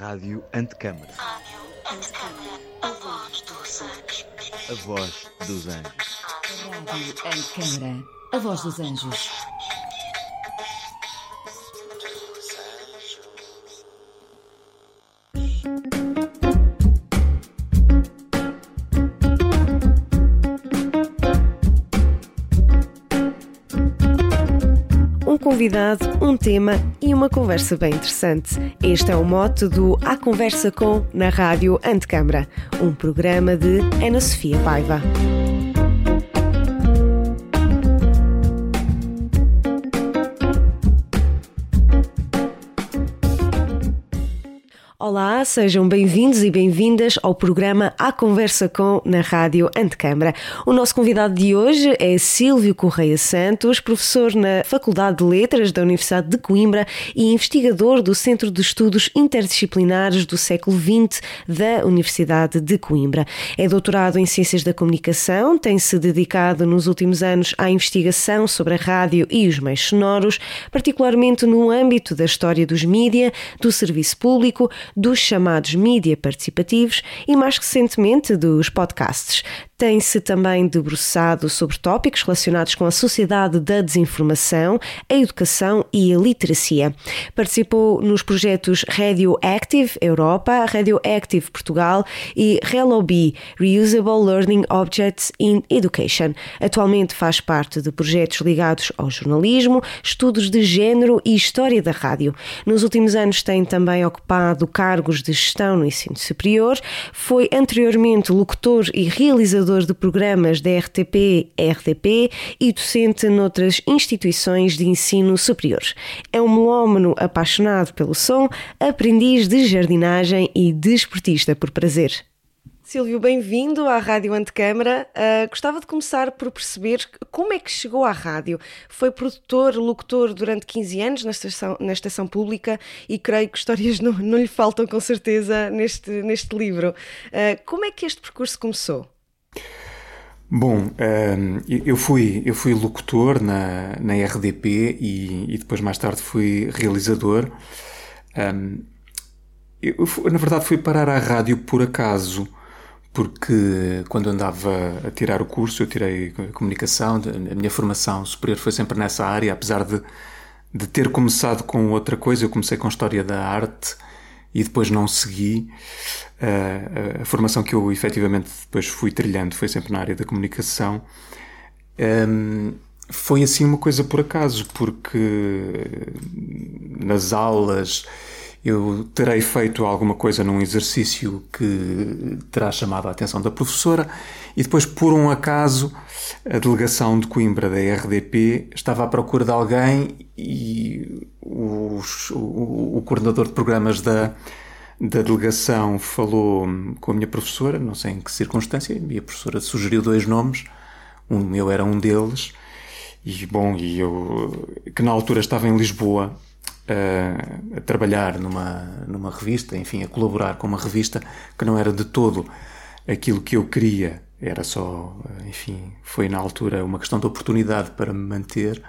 Rádio Antecâmara. A voz dos anjos. A voz dos anjos. Rádio Antecâmara. A voz dos anjos. Convidado, um tema e uma conversa bem interessante. Este é o mote do A Conversa com na Rádio Antecâmara, um programa de Ana Sofia Paiva. Olá, sejam bem-vindos e bem-vindas ao programa A Conversa com na Rádio Antecâmara. O nosso convidado de hoje é Silvio Correia Santos, professor na Faculdade de Letras da Universidade de Coimbra e investigador do Centro de Estudos Interdisciplinares do século XX da Universidade de Coimbra. É doutorado em Ciências da Comunicação, tem-se dedicado nos últimos anos à investigação sobre a rádio e os meios sonoros, particularmente no âmbito da história dos mídia, do serviço público, dos chamados mídia participativos e, mais recentemente, dos podcasts. Tem-se também debruçado sobre tópicos relacionados com a sociedade da desinformação, a educação e a literacia. Participou nos projetos Radioactive Europa, Radioactive Portugal e ReloB, Reusable Learning Objects in Education. Atualmente faz parte de projetos ligados ao jornalismo, estudos de género e história da rádio. Nos últimos anos tem também ocupado cargos de gestão no ensino superior, foi anteriormente locutor e realizador de programas da RTP, RDP e docente noutras instituições de ensino superior. É um melómano apaixonado pelo som, aprendiz de jardinagem e desportista por prazer. Silvio, bem-vindo à Rádio Antecâmara. Uh, gostava de começar por perceber como é que chegou à rádio. Foi produtor, locutor durante 15 anos na estação, na estação pública e creio que histórias não, não lhe faltam com certeza neste, neste livro. Uh, como é que este percurso começou? Bom, ehm, eu fui, eu fui locutor na, na RDP e, e depois mais tarde fui realizador. Ehm, eu, na verdade fui parar à rádio por acaso, porque quando andava a tirar o curso, eu tirei comunicação, a minha formação superior foi sempre nessa área, apesar de, de ter começado com outra coisa, eu comecei com História da Arte e depois não segui. Uh, a formação que eu efetivamente depois fui trilhando foi sempre na área da comunicação. Um, foi assim uma coisa por acaso, porque nas aulas eu terei feito alguma coisa num exercício que terá chamado a atenção da professora e depois, por um acaso, a delegação de Coimbra da RDP estava à procura de alguém e os, o, o, coordenador de programas da, da delegação falou com a minha professora, não sei em que circunstância, e a professora sugeriu dois nomes, um meu era um deles, e bom, e eu, que na altura estava em Lisboa, a, a trabalhar numa, numa revista, enfim, a colaborar com uma revista que não era de todo aquilo que eu queria, era só, enfim, foi na altura uma questão de oportunidade para me manter.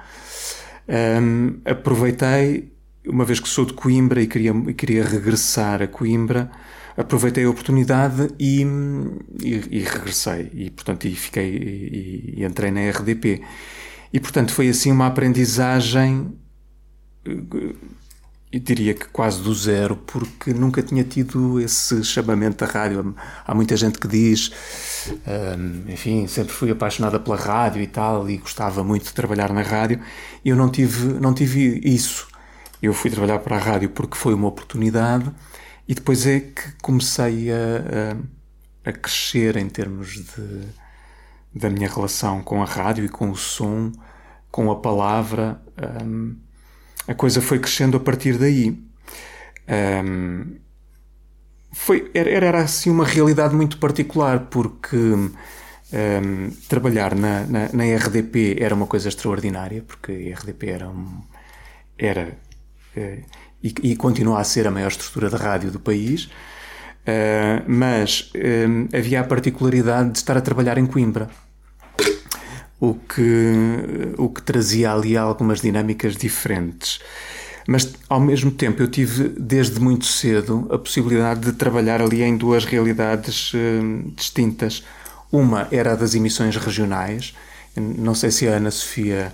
Um, aproveitei, uma vez que sou de Coimbra e queria, queria regressar a Coimbra, aproveitei a oportunidade e, e, e regressei. E, portanto, e fiquei e, e, entrei na RDP. E, portanto, foi assim uma aprendizagem eu diria que quase do zero, porque nunca tinha tido esse chamamento da rádio. Há muita gente que diz, um, enfim, sempre fui apaixonada pela rádio e tal, e gostava muito de trabalhar na rádio. Eu não tive, não tive isso. Eu fui trabalhar para a rádio porque foi uma oportunidade, e depois é que comecei a, a, a crescer em termos de, da minha relação com a rádio e com o som, com a palavra. Um, a coisa foi crescendo a partir daí. Um, foi, era, era assim uma realidade muito particular, porque um, trabalhar na, na, na, RDP era uma coisa extraordinária, porque a RDP era, um, era uh, e, e, continua a ser a maior estrutura de rádio do país, uh, mas um, havia a particularidade de estar a trabalhar em Coimbra o que, o que trazia ali algumas dinâmicas diferentes. Mas ao mesmo tempo eu tive desde muito cedo a possibilidade de trabalhar ali em duas realidades uh, distintas. Uma era a das emissões regionais. Não sei se a Ana Sofia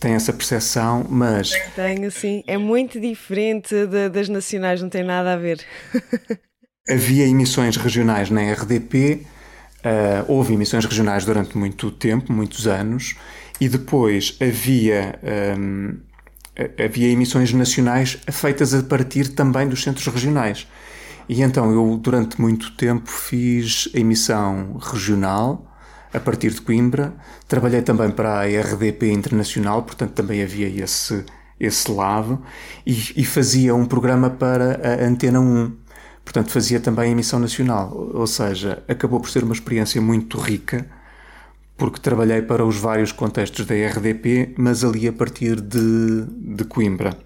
tem essa percepção, mas. Tenho, sim. É muito diferente de, das nacionais, não tem nada a ver. Havia emissões regionais na RDP, uh, houve emissões regionais durante muito tempo, muitos anos, e depois havia. Um, havia emissões nacionais feitas a partir também dos centros regionais. E então eu, durante muito tempo, fiz emissão regional a partir de Coimbra. Trabalhei também para a RDP Internacional, portanto também havia esse, esse lado. E, e fazia um programa para a Antena 1. Portanto, fazia também emissão nacional. Ou seja, acabou por ser uma experiência muito rica porque trabalhei para os vários contextos da RDP, mas ali a partir de, de Coimbra.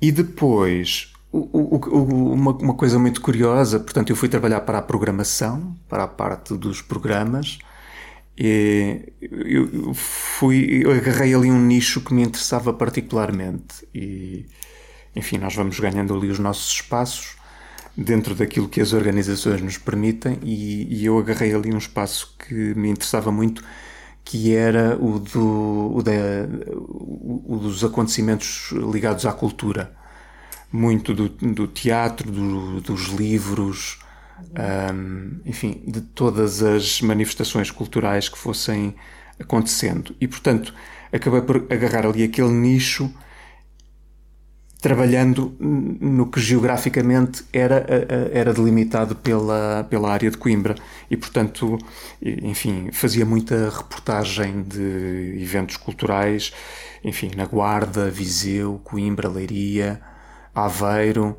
E depois, o, o, uma, uma, coisa muito curiosa, portanto, eu fui trabalhar para a programação, para a parte dos programas, e eu fui, eu agarrei ali um nicho que me interessava particularmente e, enfim, nós vamos ganhando ali os nossos espaços dentro daquilo que as organizações nos permitem e, e, eu agarrei ali um espaço que me interessava muito que era o, do, o, da, o dos acontecimentos ligados à cultura. Muito do, do teatro, do, dos livros um, enfim, de todas as manifestações culturais que fossem acontecendo. E portanto acabei por agarrar ali aquele nicho trabalhando no que geograficamente era, era delimitado pela, pela área de Coimbra e, portanto, enfim, fazia muita reportagem de eventos culturais, enfim, na Guarda, Viseu, Coimbra, Leiria, Aveiro,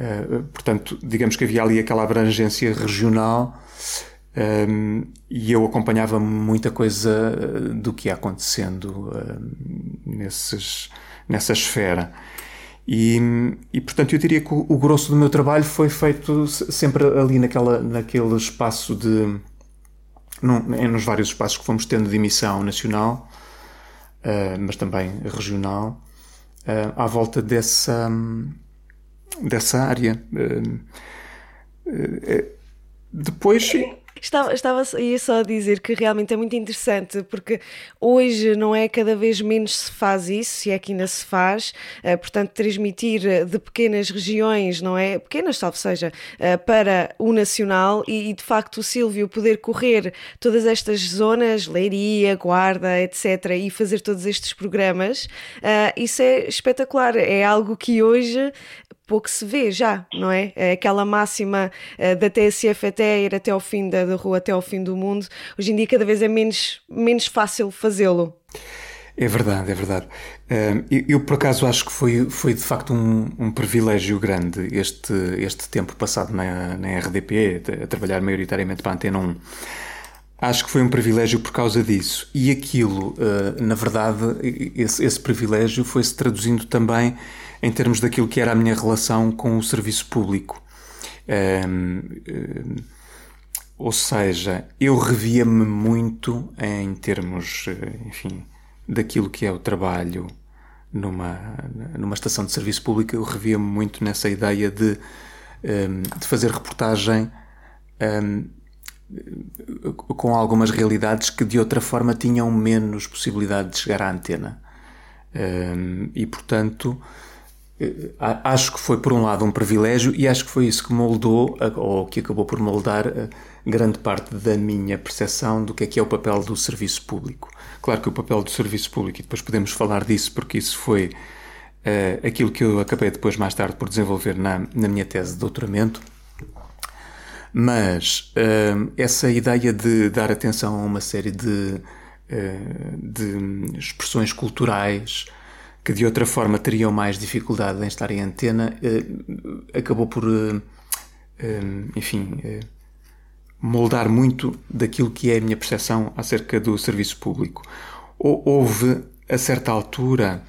uh, portanto, digamos que havia ali aquela abrangência regional um, ehm, e eu acompanhava muita coisa do que ia acontecendo uh, nesses, nessa esfera. E, e, portanto eu diria que o, o, grosso do meu trabalho foi feito sempre ali naquela, naquele espaço de. Num, nos vários espaços que fomos tendo de emissão nacional, uh, mas também regional, uh, à volta dessa, dessa área. Uh, depois. Estava, estava ia só a dizer que realmente é muito interessante porque hoje não é cada vez menos se faz isso, se é que ainda se faz, uh, portanto, transmitir de pequenas regiões, não é? Pequenas, salvo seja, uh, para o nacional e, de facto o Silvio poder correr todas estas zonas, Leiria, Guarda, etc., e fazer todos estes programas, isso é espetacular. É algo que hoje pouco se vê já, não é? é aquela máxima uh, da TSF até ir até ao fim da, da, rua, até ao fim do mundo, hoje em dia cada vez é menos, menos fácil fazê-lo. É verdade, é verdade. Uh, eu, eu, por acaso acho que foi, foi de facto um, um privilégio grande este, este tempo passado na, na RDP, a trabalhar maioritariamente para a Antena 1. Acho que foi um privilégio por causa disso. E aquilo, uh, na verdade, esse, esse privilégio foi-se traduzindo também em termos daquilo que era a minha relação com o serviço público. Um, um, ou seja, eu revia-me muito em termos, enfim, daquilo que é o trabalho numa, numa estação de serviço público, eu revia-me muito nessa ideia de, de fazer reportagem com algumas realidades que de outra forma tinham menos possibilidade de chegar à antena. e portanto, eh, acho que foi, por um lado, um privilégio e acho que foi isso que moldou, ou que acabou por moldar, eh, grande parte da minha percepção do que é que é o papel do serviço público. Claro que o papel do serviço público, e depois podemos falar disso porque isso foi uh, aquilo que eu acabei depois, mais tarde, por desenvolver na, na minha tese de doutoramento. Mas uh, essa ideia de dar atenção a uma série de, uh, de expressões culturais que de outra forma teriam mais dificuldade em estar em antena, eh, acabou por, eh, eh, enfim, moldar muito daquilo que é a minha percepção acerca do serviço público. Houve, a certa altura,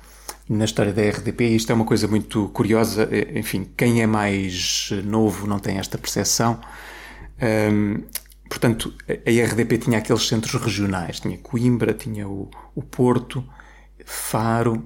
na história da RDP, isto é uma coisa muito curiosa, enfim, quem é mais novo não tem esta percepção. portanto, a RDP tinha aqueles centros regionais, tinha Coimbra, tinha o, o Porto, Faro,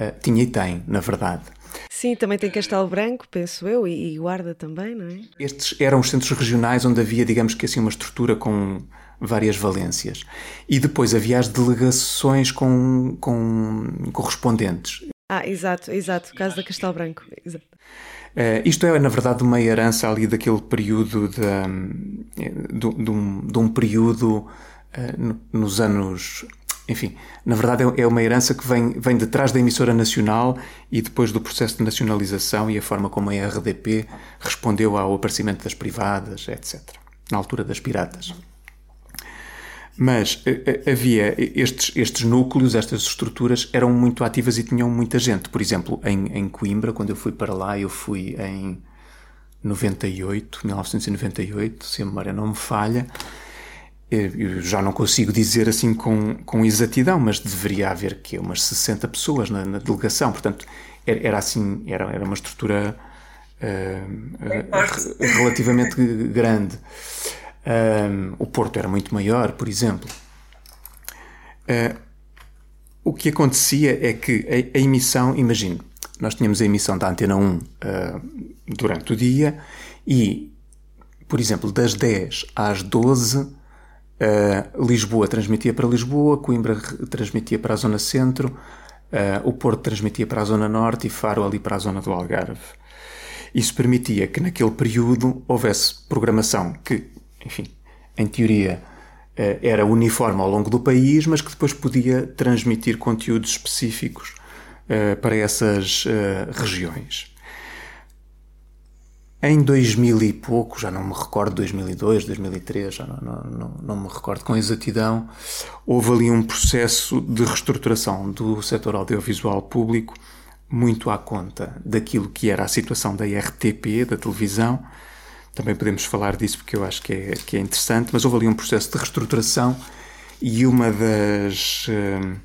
Uh, tinha e tem, na verdade. Sim, também tem Castelo Branco, penso eu, e, e Guarda também, não é? Estes eram os centros regionais onde havia, digamos que assim, uma estrutura com várias valências. E depois havia as delegações com, com correspondentes. Ah, exato, exato, o caso da Castelo Branco. Exato. Uh, isto é, na verdade, uma herança ali daquele período de, de, de, um, de um, período uh, nos anos. Enfim, na verdade é, é uma herança que vem, vem de trás da emissora nacional e depois do processo de nacionalização e a forma como a RDP respondeu ao aparecimento das privadas, etc. Na altura das piratas. Mas eh, eh, havia estes, estes núcleos, estas estruturas eram muito ativas e tinham muita gente. Por exemplo, em, em Coimbra, quando eu fui para lá, eu fui em 98, 1998, se a memória não me falha. Eh, eu já não consigo dizer assim com, com exatidão, mas deveria haver que umas 60 pessoas na, na delegação. Portanto, era, era, assim, era, era uma estrutura uh, relativamente grande. Um, o Porto era muito maior, por exemplo. Uh, o que acontecia é que a, a emissão, imagine, nós tínhamos a emissão da Antena 1 uh, ah, durante o dia e, por exemplo, das 10 às 12, uh, Lisboa transmitia para Lisboa, Coimbra transmitia para a Zona Centro, o Porto transmitia para a Zona Norte e Faro ali para a Zona do Algarve. Isso permitia que naquele período houvesse programação que enfim, em teoria eh, era uniforme ao longo do país, mas que depois podia transmitir conteúdos específicos para essas regiões. Em 2000 e pouco, já não me recordo, 2002, 2003, já não, não, não, não, me recordo com exatidão, houve ali um processo de reestruturação do setor audiovisual público muito à conta daquilo que era a situação da RTP, da televisão, também podemos falar disso porque eu acho que é, que é interessante, mas houve ali um processo de reestruturação e uma das, um,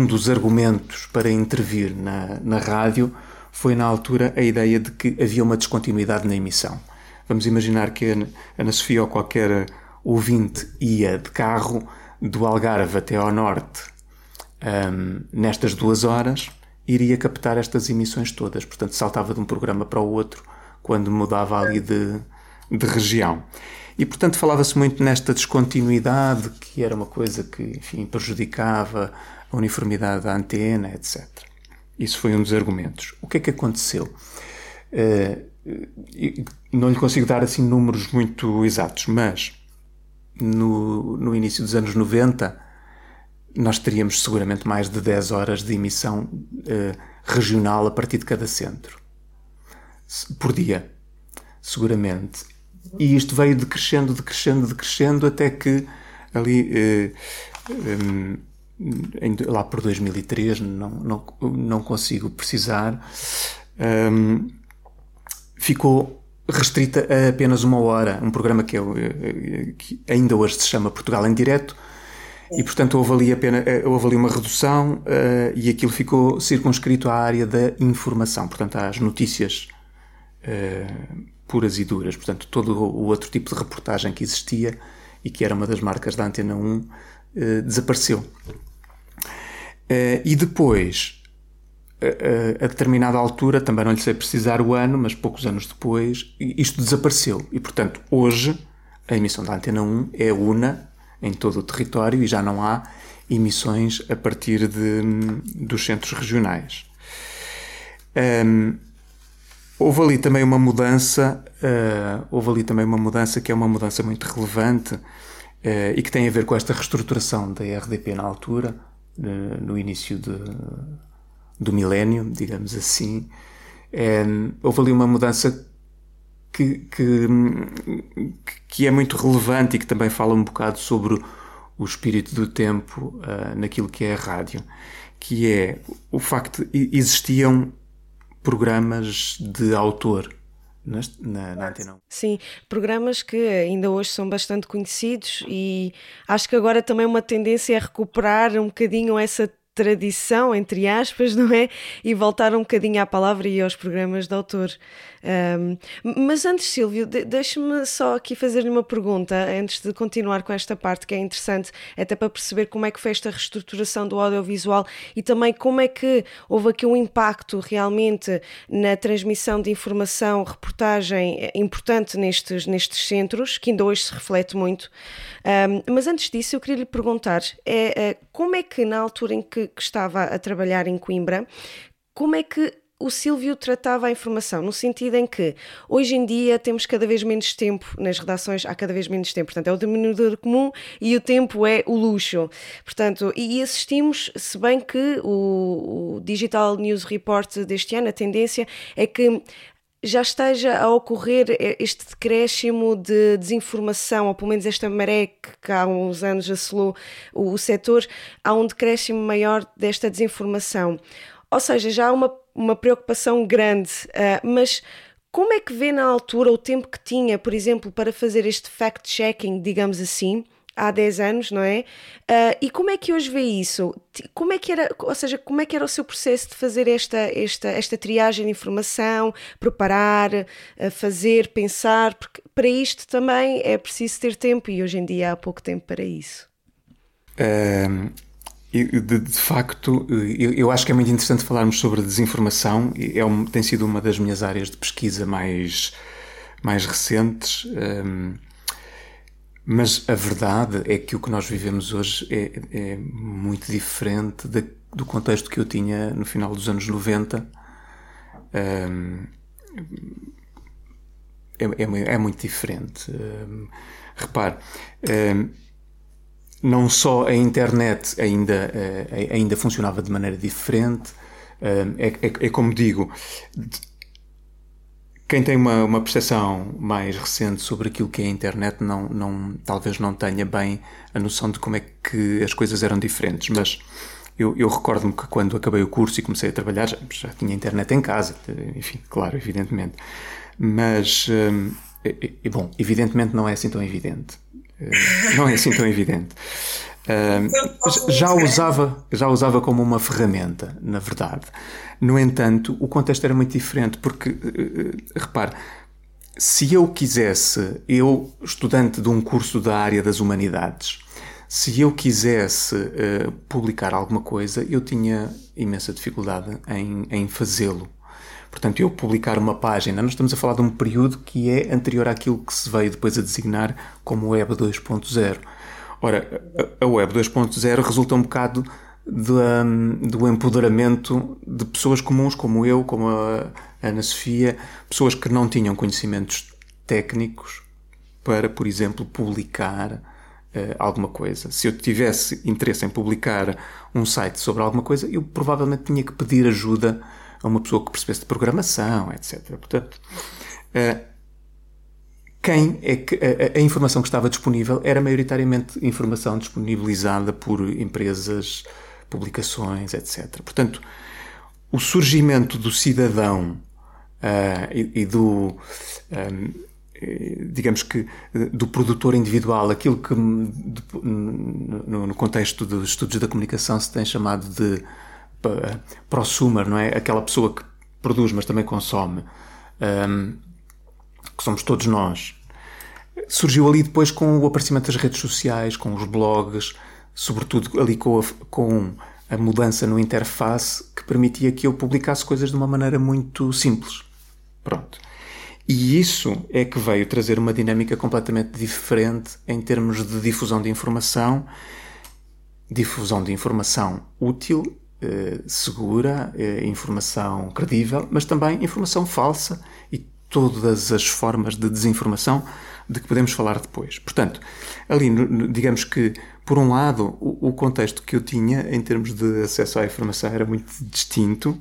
um dos argumentos para intervir na, na rádio foi na altura a ideia de que havia uma descontinuidade na emissão. Vamos imaginar que a Ana Sofia ou qualquer ouvinte ia de carro do Algarve até ao norte um, nestas duas horas, iria captar estas emissões todas. Portanto, saltava de um programa para o outro quando mudava ali de, de região. E, portanto, falava-se muito nesta descontinuidade, que era uma coisa que, enfim, prejudicava a uniformidade da antena, etc. Isso foi um dos argumentos. O que é que aconteceu? Uh, não lhe consigo dar assim números muito exatos, mas no, no início dos anos 90 nós teríamos seguramente mais de 10 horas de emissão uh, regional a partir de cada centro por dia, seguramente. E isto veio decrescendo, decrescendo, decrescendo, até que ali, eh, eh, lá por 2003, não, não, não consigo precisar, eh, ficou restrita a apenas uma hora. Um programa que, eu, eh, que ainda hoje se chama Portugal em Direto, e portanto houve ali, apenas, eh, houve ali uma redução uh, e aquilo ficou circunscrito à área da informação, portanto às notícias uh, puras e duras. Portanto, todo o outro tipo de reportagem que existia e que era uma das marcas da Antena 1 uh, eh, desapareceu. Uh, e depois, a, a determinada altura, também não lhe sei precisar o ano, mas poucos anos depois, isto desapareceu. E, portanto, hoje, a emissão da Antena 1 é una em todo o território e já não há emissões a partir de, dos centros regionais. Um, Houve ali também uma mudança, uh, houve ali também uma mudança que é uma mudança muito relevante uh, e que tem a ver com esta reestruturação da RDP na altura, no início de, do milénio, digamos assim. houve ali uma mudança que, que, que, é muito relevante e que também fala um bocado sobre o espírito do tempo naquilo que é a rádio, que é o facto de existiam programas de autor na, na, na Antena 1. Sim, programas que ainda hoje são bastante conhecidos e acho que agora também uma tendência é recuperar um bocadinho essa tradição, entre aspas, não é? E voltar um bocadinho à palavra e aos programas de autor. Um, mas antes, Silvio, de, deixe-me só aqui fazer-lhe uma pergunta, antes de continuar com esta parte que é interessante, até para perceber como é que foi esta reestruturação do audiovisual e também como é que houve aqui um impacto realmente na transmissão de informação, reportagem importante nestes, nestes centros, que ainda hoje se reflete muito. Um, mas antes disso, eu queria lhe perguntar: é, é, como é que, na altura em que, que estava a trabalhar em Coimbra, como é que o Silvio tratava a informação, no sentido em que hoje em dia temos cada vez menos tempo nas redações, há cada vez menos tempo, portanto é o denominador comum e o tempo é o luxo. Portanto, e assistimos, se bem que o, o Digital News Report deste ano, a tendência é que já esteja a ocorrer este decréscimo de desinformação, ou pelo menos esta maré que há uns anos assolou o, o setor, há um decréscimo maior desta desinformação. Ou seja, já há uma, uma preocupação grande, uh, mas como é que vê na altura o tempo que tinha, por exemplo, para fazer este fact-checking, digamos assim, há 10 anos, não é? Uh, e como é que hoje vê isso? Como é que era, ou seja, como é que era o seu processo de fazer esta, esta, esta triagem de informação, preparar, uh, fazer, pensar? Porque para isto também é preciso ter tempo e hoje em dia há pouco tempo para isso. Um, de, de, facto, eu, eu, acho que é muito interessante falarmos sobre desinformação. É um, tem sido uma das minhas áreas de pesquisa mais, mais recentes. Um, mas a verdade é que o que nós vivemos hoje é, é muito diferente de, do contexto que eu tinha no final dos anos 90. Um, é, é, é, muito diferente. Um, repare, não só a internet ainda, uh, ainda funcionava de maneira diferente, é, é, é, como digo, quem tem uma, uma percepção mais recente sobre aquilo que é a internet não, não, talvez não tenha bem a noção de como é que as coisas eram diferentes, mas eu, eu recordo-me que quando acabei o curso e comecei a trabalhar já, já, tinha internet em casa, enfim, claro, evidentemente. Mas, hum, bom, evidentemente não é assim tão evidente. Hum, não é assim tão evidente. Uh, já usava já usava como uma ferramenta, na verdade. No entanto, o contexto era muito diferente, porque, uh, repare, se eu quisesse, eu, estudante de um curso da área das humanidades, se eu quisesse uh, publicar alguma coisa, eu tinha imensa dificuldade em, em fazê-lo. Portanto, eu publicar uma página, nós estamos a falar de um período que é anterior àquilo que se veio depois a designar como Web 2.0. Ora, a Web 2.0 resulta um bocado do, um, do empoderamento de pessoas comuns como eu, como a Ana Sofia, pessoas que não tinham conhecimentos técnicos para, por exemplo, publicar uh, alguma coisa. Se eu tivesse interesse em publicar um site sobre alguma coisa, eu provavelmente tinha que pedir ajuda a uma pessoa que percebesse de programação, etc. Portanto, uh, quem é que a, informação que estava disponível era maioritariamente informação disponibilizada por empresas, publicações, etc. Portanto, o surgimento do cidadão uh, e, do eh, digamos que do produtor individual, aquilo que no, contexto dos estudos da comunicação se tem chamado de prosumer, não é? Aquela pessoa que produz mas também consome. Um, que somos todos nós, surgiu ali depois com o aparecimento das redes sociais, com os blogs, sobretudo ali com a, com a mudança no interface que permitia que eu publicasse coisas de uma maneira muito simples. Pronto. E isso é que veio trazer uma dinâmica completamente diferente em termos de difusão de informação, difusão de informação útil, eh, segura, eh, informação credível, mas também informação falsa e todas as formas de desinformação de que podemos falar depois. Portanto, ali, digamos que, por um lado, o, contexto que eu tinha em termos de acesso à informação era muito distinto,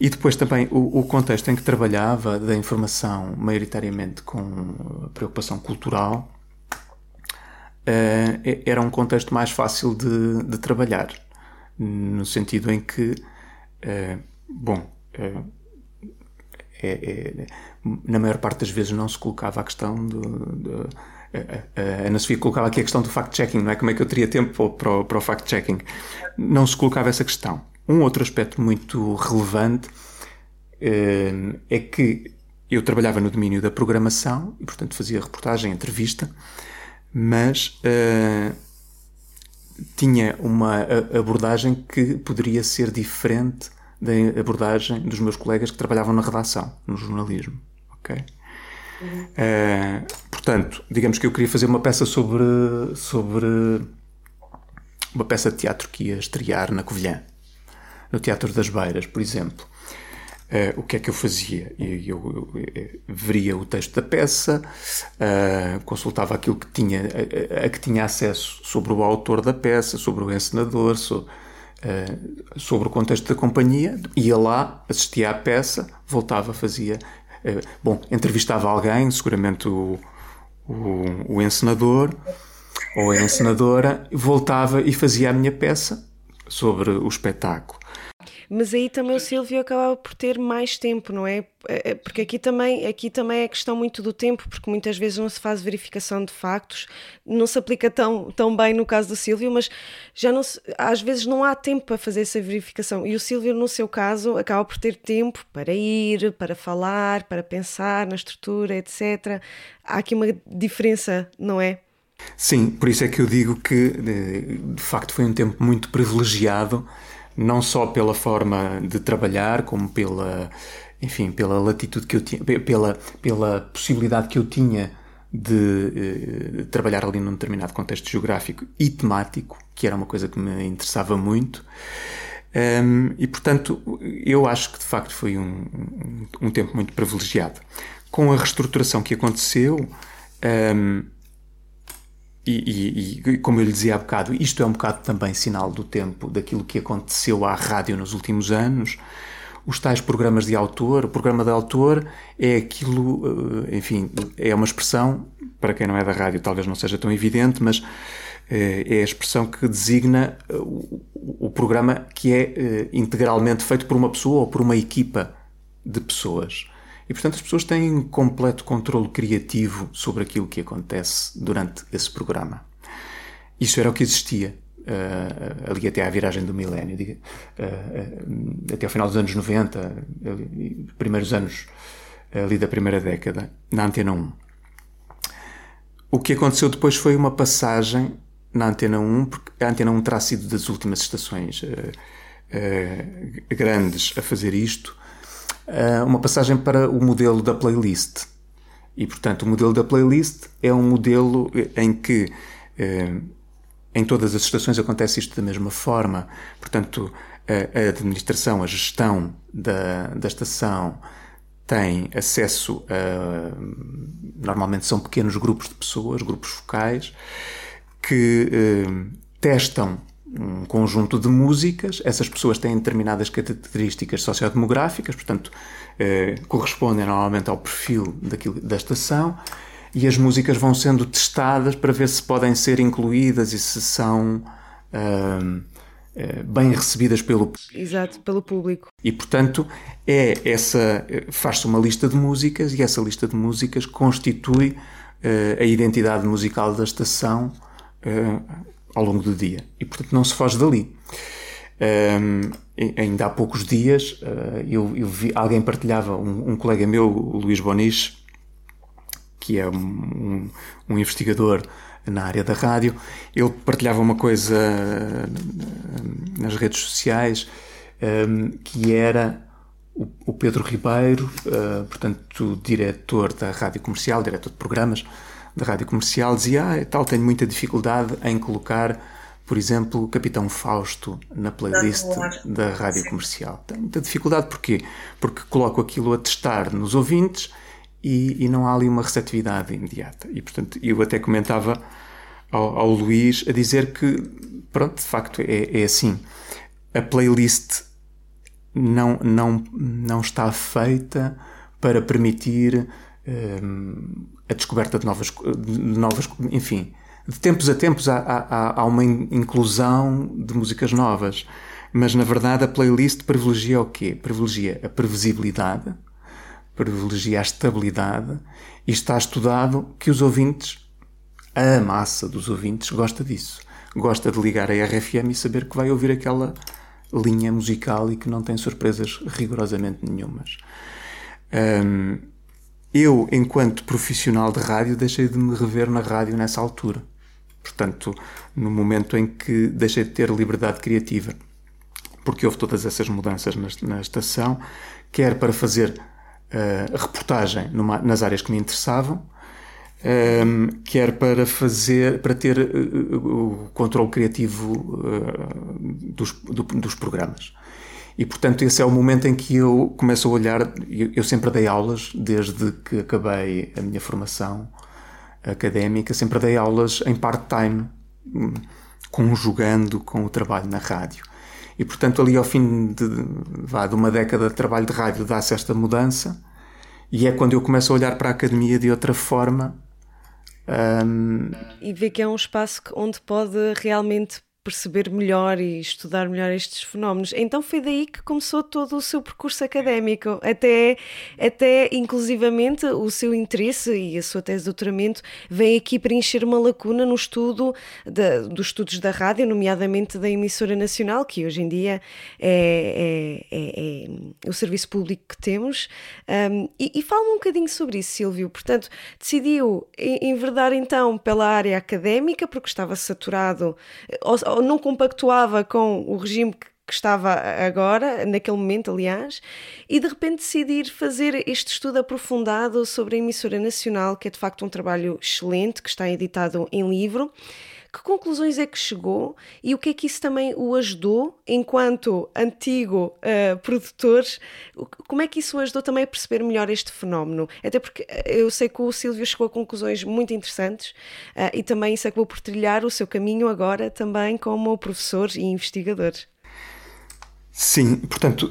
e depois também o, o contexto em que trabalhava da informação, maioritariamente com preocupação cultural, uh, era um contexto mais fácil de, de trabalhar, no sentido em que, uh, bom, uh, é, é, na maior parte das vezes não se colocava a questão do, do a Ana Sofia colocava aqui a questão do fact-checking, não é? Como é que eu teria tempo para para o fact-checking? Não se colocava essa questão. Um outro aspecto muito relevante é que eu trabalhava no domínio da programação e, portanto, fazia reportagem, entrevista, mas uh, tinha uma abordagem que poderia ser diferente da abordagem dos meus colegas que trabalhavam na redação, no jornalismo. Ok? Uh, portanto, digamos que eu queria fazer uma peça sobre, sobre uma peça de teatro que ia estrear na Covilhã, no Teatro das Beiras, por exemplo. Uh, o que é que eu fazia? Eu, eu, eu veria o texto da peça, uh, consultava aquilo que tinha, a, a, que tinha acesso sobre o autor da peça, sobre o encenador, so, uh, sobre o contexto da companhia, ia lá, assistia à peça, voltava, fazia. bom, entrevistava alguém, seguramente o, o, o encenador ou a encenadora, voltava e fazia a minha peça sobre o espetáculo. Mas aí também o Silvio acaba por ter mais tempo, não é? é, é porque aqui também, aqui também é questão muito do tempo, porque muitas vezes não se faz verificação de factos, não se aplica tão, tão bem no caso do Silvio, mas já não se, às vezes não há tempo para fazer essa verificação. E o Silvio, no seu caso, acaba por ter tempo para ir, para falar, para pensar na estrutura, etc. Há aqui uma diferença, não é? Sim, por isso é que eu digo que de facto foi um tempo muito privilegiado não só pela forma de trabalhar, como pela, enfim, pela latitude que eu tinha, pela, pela possibilidade que eu tinha de eh, trabalhar ali num determinado contexto geográfico e temático, que era uma coisa que me interessava muito. Um, e portanto, eu acho que de facto foi um, um, um tempo muito privilegiado. Com a reestruturação que aconteceu, um, e, e, e, como eu lhe dizia há bocado, isto é um bocado também sinal do tempo, daquilo que aconteceu à rádio nos últimos anos. Os tais programas de autor, o programa de autor é aquilo, eh, enfim, é uma expressão, para quem não é da rádio talvez não seja tão evidente, mas eh, é a expressão que designa eh, o programa que é integralmente feito por uma pessoa ou por uma equipa de pessoas. E, portanto, as pessoas têm completo controle criativo sobre aquilo que acontece durante esse programa. Isso era o que existia uh, ali até à viragem do milénio, uh, uh, até ao final dos anos 90, primeiros anos ali da primeira década, na Antena 1. O que aconteceu depois foi uma passagem na Antena 1, porque a Antena 1 terá sido das últimas estações grandes a fazer isto, uma passagem para o modelo da playlist. E, portanto, o modelo da playlist é um modelo em que eh, em todas as estações acontece isto da mesma forma. Portanto, a administração, a gestão da, da estação tem acesso a. Normalmente são pequenos grupos de pessoas, grupos focais, que eh, testam um conjunto de músicas, essas pessoas têm determinadas características sociodemográficas, portanto, eh, correspondem normalmente ao perfil daquilo, da estação, e as músicas vão sendo testadas para ver se podem ser incluídas e se são uh, bem recebidas pelo Exato, pelo público. E portanto é essa faz-se uma lista de músicas e essa lista de músicas constitui uh, a identidade musical da estação ao longo do dia. E, portanto, não se foge dali. Um, ainda há poucos dias uh, eu, eu, vi, alguém partilhava, um, um, colega meu, o Luís Bonis, que é um, um, investigador na área da rádio, ele partilhava uma coisa uh, nas redes sociais que era o, o Pedro Ribeiro, uh, portanto, diretor da rádio comercial, diretor de programas, da rádio comercial dizia: Ah, tal, tenho muita dificuldade em colocar, por exemplo, Capitão Fausto na playlist da rádio comercial. Tenho muita dificuldade porquê? Porque coloco aquilo a testar nos ouvintes e, e não há ali uma receptividade imediata. E portanto, eu até comentava ao, ao Luís a dizer que, pronto, de facto é, é assim. A playlist não, não, não está feita para permitir a descoberta de novas, de novas enfim, de tempos a tempos há, há, há, uma inclusão de músicas novas, mas na verdade a playlist privilegia o quê? Privilegia a previsibilidade, privilegia a estabilidade e está estudado que os ouvintes a massa dos ouvintes gosta disso. Gosta de ligar a RFM e saber que vai ouvir aquela linha musical e que não tem surpresas rigorosamente nenhumas. Um, eu, enquanto profissional de rádio, deixei de me rever na rádio nessa altura. Portanto, no momento em que deixei de ter liberdade criativa. Porque houve todas essas mudanças na, na estação, quer para fazer uh, reportagem numa, nas áreas que me interessavam, um, quer para fazer, para ter uh, o controle criativo uh, dos, do, dos programas. E portanto esse é o momento em que eu começo a olhar. Eu, sempre dei aulas desde que acabei a minha formação académica, sempre dei aulas em part-time, conjugando com o trabalho na rádio. E portanto ali ao fim de, vá, de uma década de trabalho de rádio dá-se esta mudança e é quando eu começo a olhar para a academia de outra forma um... E vê que é um espaço onde pode realmente perceber melhor e estudar melhor estes fenómenos. Então foi daí que começou todo o seu percurso académico, até, até inclusivamente o seu interesse e a sua tese de doutoramento vem aqui preencher uma lacuna no estudo de, dos estudos da rádio, nomeadamente da emissora nacional, que hoje em dia é, é, é, é o serviço público que temos. Um, e, e fala um bocadinho sobre isso, Silvio. Portanto, decidiu enverdar então pela área académica, porque estava saturado, ou, não compactuava com o regime que que estava agora, naquele momento, aliás, e de repente decidir fazer este estudo aprofundado sobre a emissora nacional, que é de facto um trabalho excelente, que está editado em livro. Que conclusões é que chegou e o que é que isso também o ajudou enquanto antigo uh, produtor? Como é que isso o ajudou também a perceber melhor este fenómeno? Até porque eh, eu sei que o Silvio chegou a conclusões muito interessantes uh, e também isso acabou por trilhar o seu caminho agora também como professor e investigador. Sim, portanto,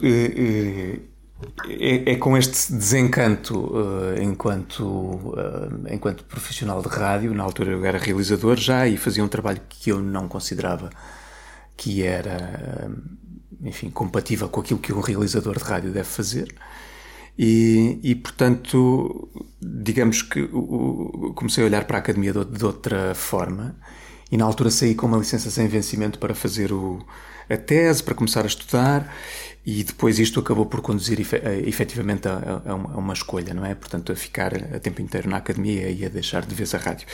é, é, com este desencanto uh, enquanto, uh, enquanto profissional de rádio, na altura eu era realizador já e fazia um trabalho que eu não considerava que era, uh, enfim, compatível com aquilo que um realizador de rádio deve fazer. E, e portanto, digamos que comecei a olhar para a academia de, de outra forma e na altura saí com uma licença sem vencimento para fazer o, a tese, para começar a estudar e depois isto acabou por conduzir efetivamente a, a, uma, a, uma, escolha, não é? Portanto, a ficar a tempo inteiro na academia e a deixar de vez a rádio.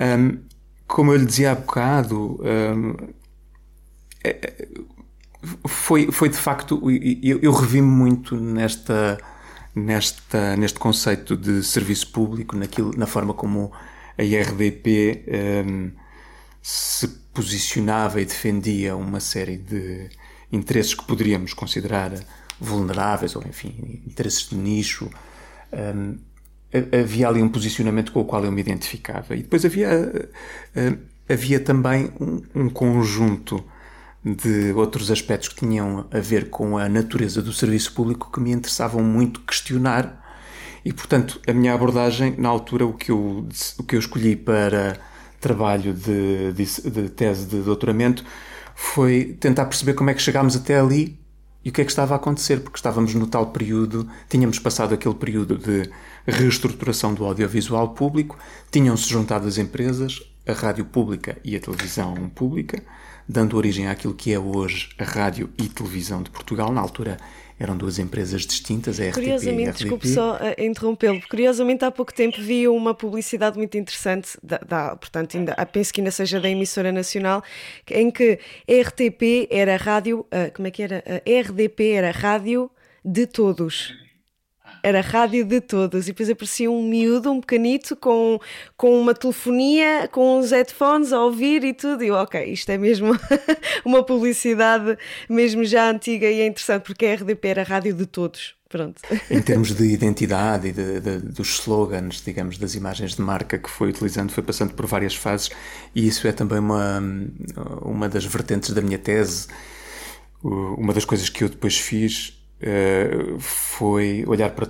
Um, como eu lhe dizia há bocado, um, é, é, foi, foi de facto. Eu, eu revi-me muito nesta, nesta, neste conceito de serviço público, naquilo, na forma como a IRDP um, se posicionava e defendia uma série de interesses que poderíamos considerar vulneráveis, ou enfim, interesses de nicho. Um, havia ali um posicionamento com o qual eu me identificava. E depois havia, uh, havia também um, um, conjunto de outros aspectos que tinham a ver com a natureza do serviço público que me interessavam muito questionar. E, portanto, a minha abordagem, na altura, o que eu, o que eu escolhi para trabalho de, de, de tese de doutoramento foi tentar perceber como é que chegámos até ali e o que é que estava a acontecer, porque estávamos no tal período, tínhamos passado aquele período de reestruturação do audiovisual público, tinham-se juntado as empresas, a rádio pública e a televisão pública, dando origem àquilo que é hoje a rádio e televisão de Portugal. Na altura eram duas empresas distintas, a RTP Curiosamente, e a RTP. desculpe só uh, interrompê-lo, curiosamente há pouco tempo vi uma publicidade muito interessante, da, da, portanto, ainda, ah, penso que ainda seja da emissora nacional, em que RTP era rádio, uh, como é que era? A RDP era rádio de todos era rádio de todos. E depois aparecia um miúdo, um pequenito, com, com uma telefonia, com os headphones a ouvir e tudo. E eu, ok, isto é mesmo uma publicidade mesmo já antiga e é interessante, porque a RDP era rádio de todos. Pronto. Em termos de identidade e de, de, dos slogans, digamos, das imagens de marca que foi utilizando, foi passando por várias fases, e isso é também uma, uma das vertentes da minha tese. Uma das coisas que eu depois fiz uh, foi olhar para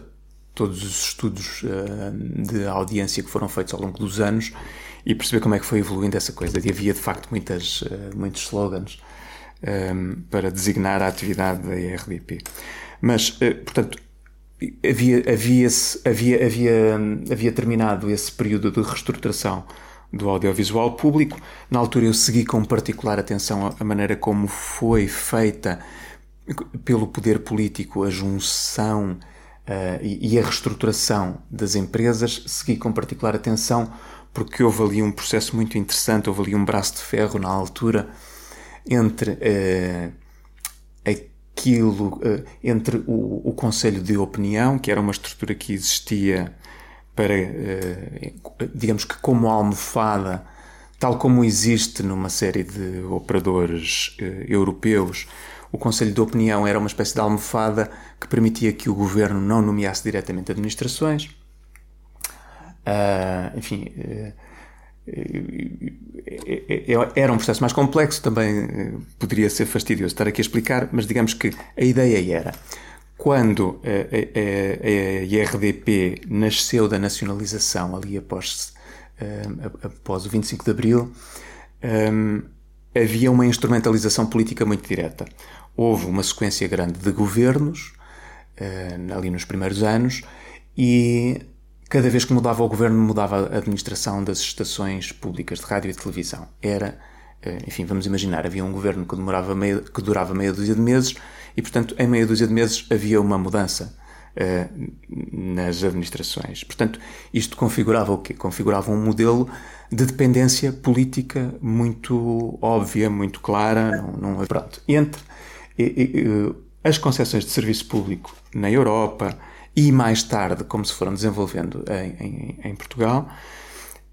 todos os estudos uh, de audiência que foram feitos ao longo dos anos e perceber como é que foi evoluindo essa coisa. E havia de facto muitas, uh, muitos slogans um, para designar a atividade da IRDP. Mas, portanto, havia, havia, havia, havia, havia terminado esse período de reestruturação do audiovisual público. Na altura eu segui com particular atenção a maneira como foi feita pelo poder político a junção uh, e, a reestruturação das empresas. Segui com particular atenção porque houve ali um processo muito interessante, houve ali um braço de ferro na altura entre uh, aquilo, uh, entre o, o Conselho de Opinião, que era uma estrutura que existia para, digamos que como almofada, tal como existe numa série de operadores europeus, o Conselho de Opinião era uma espécie de almofada que permitia que o governo não nomeasse diretamente administrações. Uh, enfim, uh, era um processo mais complexo, também poderia ser fastidioso estar aqui a explicar, mas digamos que a ideia era quando a, a, a IRDP nasceu da nacionalização ali após, após o 25 de Abril, um, havia uma instrumentalização política muito direta houve uma sequência grande de governos, uh, ali nos primeiros anos, e cada vez que mudava o governo, mudava a administração das estações públicas de rádio e de televisão. Era, uh, enfim, vamos imaginar, havia um governo que, demorava meia, que durava meia dúzia de meses, e, portanto, em meia dúzia de meses havia uma mudança. Uh, nas administrações. Portanto, isto configurava o quê? Configurava um modelo de dependência política muito óbvia, muito clara. Não, não, pronto. Entre as concessões de serviço público na Europa e mais tarde, como se foram desenvolvendo em, em, em Portugal,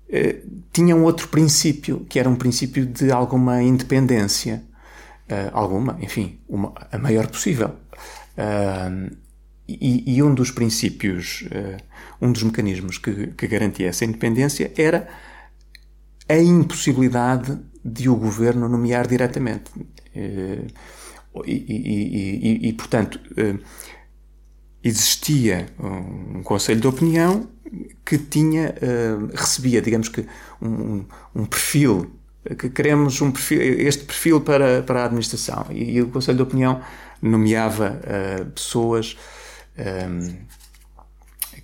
eh, tinham outro princípio, que era um princípio de alguma independência, eh, alguma, enfim, uma, a maior possível. Uh, e, e, um dos princípios, uh, um dos mecanismos que, que, garantia essa independência era a impossibilidade de o governo nomear diretamente. Uh, e, e, e, e portanto, eh, existia um conselho de opinião que tinha, eh, recebia, digamos que, um, um perfil, que queremos um perfil, este perfil para, para a administração. E, o conselho de opinião nomeava uh, pessoas um,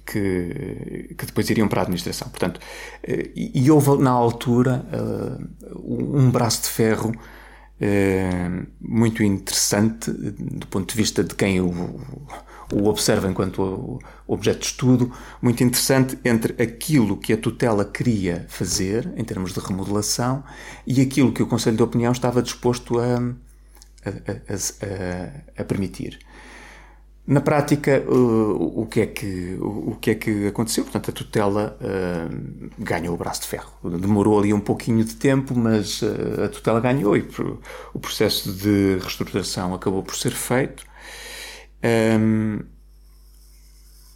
que, que depois iriam para a administração. Portanto, e, e houve na altura uh, um braço de ferro muito interessante do ponto de vista de quem o, o observa enquanto objeto de estudo, muito interessante entre aquilo que a tutela queria fazer em termos de remodelação e aquilo que o Conselho de Opinião estava disposto a, a, a, a permitir. Na prática, uh, o, que é que, o, o, que é que aconteceu? Portanto, a tutela uh, ganhou o braço de ferro. Demorou ali um pouquinho de tempo, mas uh, a tutela ganhou e o processo de reestruturação acabou por ser feito. Um,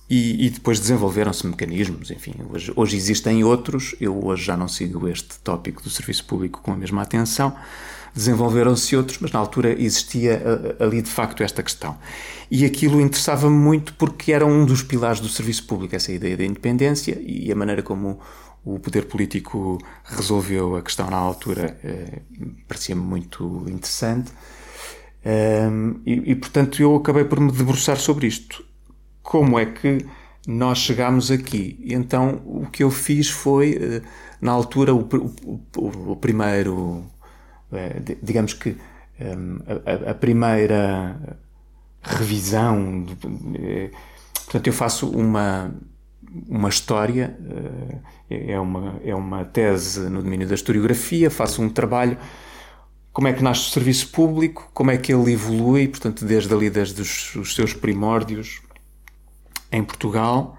e, e, depois desenvolveram-se mecanismos, enfim, hoje, hoje existem outros, eu hoje já não sigo este tópico do serviço público com a mesma atenção, desenvolveram-se outros, mas na altura existia ali de facto esta questão. E aquilo interessava-me muito porque era um dos pilares do serviço público, essa ideia da independência e a maneira como o poder político resolveu a questão na altura eh, parecia-me muito interessante. Um, e, e, portanto eu acabei por me debruçar sobre isto. Como é que nós chegámos aqui? Então o que eu fiz foi, eh, na altura, o, o, o primeiro digamos que hum, a, a primeira revisão, é, portanto, eu faço uma, uma história, é, é uma, é uma tese no domínio da historiografia, faço um trabalho. Como é que nasce o serviço público, como é que ele evolui, portanto, desde ali, desde os, os seus primórdios em Portugal,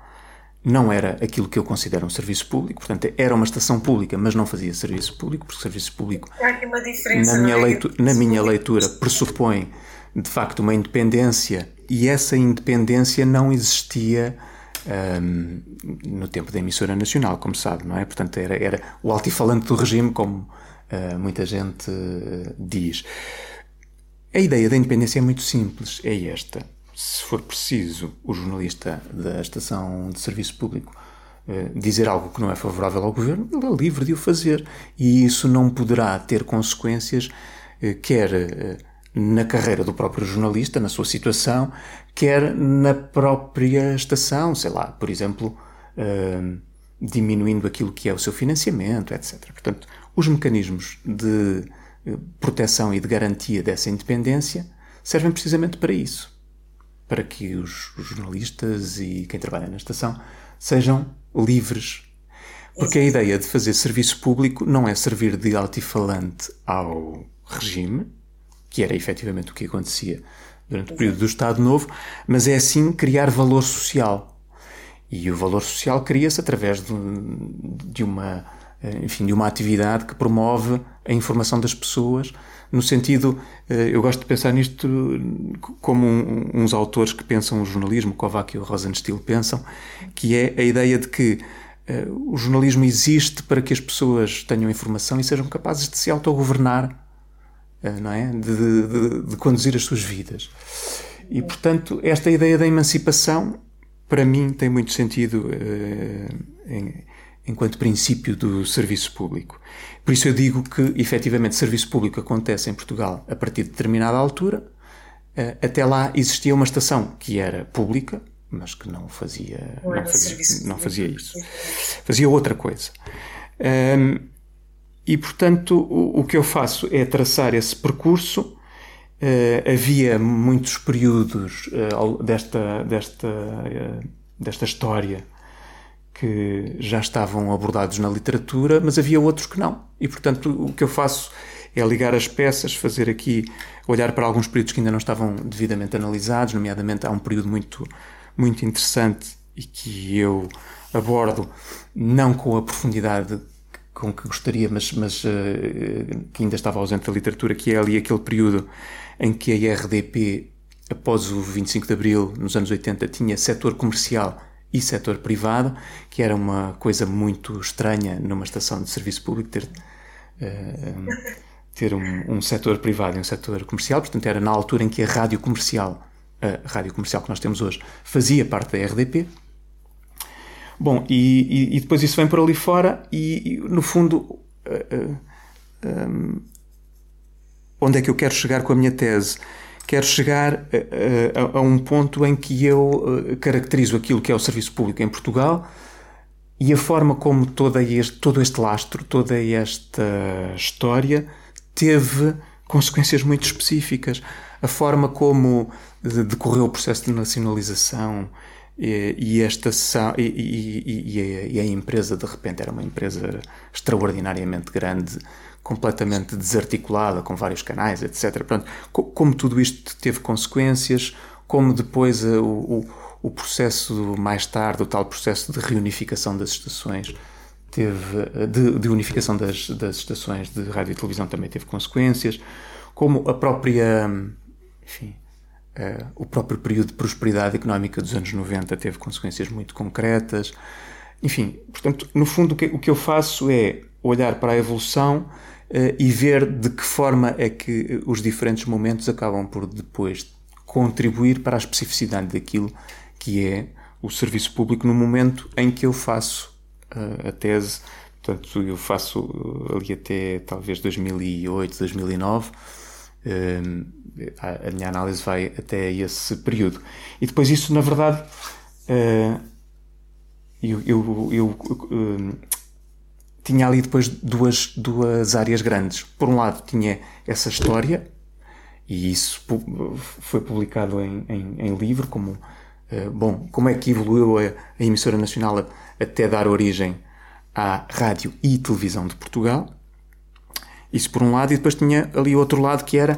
não era aquilo que eu considero um serviço público, portanto era uma estação pública, mas não fazia serviço público, porque serviço público, na minha, é? leitura, na minha leitura, pressupõe de facto uma independência e essa independência não existia um, no tempo da emissora nacional, como sabe, não é? Portanto era, era o altifalante do regime, como uh, muita gente uh, diz. A ideia da independência é muito simples, é esta se for preciso, o jornalista da estação de serviço público eh, dizer algo que não é favorável ao governo, ele é livre de o fazer. E isso não poderá ter consequências, eh, quer eh, na carreira do próprio jornalista, na sua situação, quer na própria estação. Sei lá, por exemplo, diminuindo aquilo que é o seu financiamento, etc. Portanto, os mecanismos de proteção e de garantia dessa independência servem precisamente para isso. Para que os, os jornalistas e quem trabalha na estação sejam livres. Porque a ideia de fazer serviço público não é servir de altifalante ao regime, que era efetivamente o que acontecia durante o período do Estado Novo, mas é assim criar valor social. E o valor social cria-se através de, de, uma, enfim, de uma atividade que promove a informação das pessoas, no sentido, eh, eu gosto de pensar nisto como uns autores que pensam o jornalismo, Kovac e o Rosenstiel pensam, que é a ideia de que eh, o jornalismo existe para que as pessoas tenham informação e sejam capazes de se autogovernar eh, não é? De, de, de, conduzir as suas vidas. E, portanto, esta ideia da emancipação, para mim, tem muito sentido em, enquanto princípio do serviço público. Por isso eu digo que, efetivamente, serviço público acontece em Portugal a partir de determinada altura. Uh, até lá existia uma estação que era pública, mas que não fazia, não, não fazia, não fazia isso. Fazia outra coisa. Um, e, portanto, o, o que eu faço é traçar esse percurso. Uh, havia muitos períodos uh, desta, desta, uh, desta história que já estavam abordados na literatura, mas havia outros que não. E, portanto, o que eu faço é ligar as peças, fazer aqui, olhar para alguns períodos que ainda não estavam devidamente analisados, nomeadamente há um período muito, muito interessante e que eu abordo não com a profundidade com que gostaria, mas, mas uh, que ainda estava ausente da literatura, que é ali aquele período em que a RDP, após o 25 de Abril, nos anos 80, tinha setor comercial e setor privado, que era uma coisa muito estranha numa estação de serviço público ter, uh, ter um, um setor privado e um setor comercial, portanto era na altura em que a rádio comercial, a rádio comercial que nós temos hoje, fazia parte da RDP, Bom, e, e, e, depois isso vem por ali fora e, e no fundo, uh, uh, um, onde é que eu quero chegar com a minha tese? Quero chegar a, a, a um ponto em que eu caracterizo aquilo que é o serviço público em Portugal e a forma como toda este, todo este lastro, toda esta história teve consequências muito específicas. A forma como decorreu o processo de nacionalização, e, e esta e, e, e, a, empresa de repente era uma empresa extraordinariamente grande, completamente desarticulada, com vários canais, etc. Pronto, como tudo isto teve consequências, como depois o, o, o processo mais tarde, o tal processo de reunificação das estações teve de, de unificação das, das estações de rádio e televisão também teve consequências, como a própria enfim, Uh, o próprio período de prosperidade económica dos anos 90 teve consequências muito concretas. Enfim, portanto, no fundo, o que, o que eu faço é olhar para a evolução uh, e ver de que forma é que os diferentes momentos acabam por depois contribuir para a especificidade daquilo que é o serviço público no momento em que eu faço uh, a tese. Portanto, eu faço ali até talvez 2008, 2009 a minha análise vai até esse período. E depois isso, na verdade, eu, eu, eu eh, tinha ali depois duas, duas áreas grandes. Por um lado tinha essa história, e isso foi publicado em, em, em livro, como, eh, bom, como é que evoluiu a, a emissora nacional até dar origem à rádio e televisão de Portugal. Isso por um lado, e depois tinha ali outro lado que era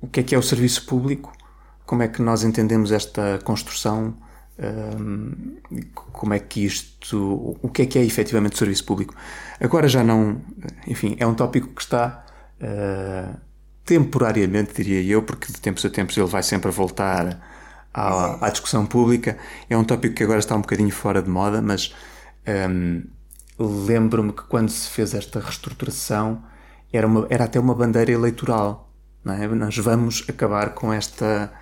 o que é que é o serviço público, como é que nós entendemos esta construção, como é que isto, o que é que é efetivamente o serviço público. Agora já não, enfim, é um tópico que está uh, temporariamente, diria eu, porque de tempos a tempos ele vai sempre voltar à, à, discussão pública. É um tópico que agora está um bocadinho fora de moda, mas um, lembro-me que quando se fez esta reestruturação era, uma, era até uma bandeira eleitoral é? Nós vamos acabar com esta.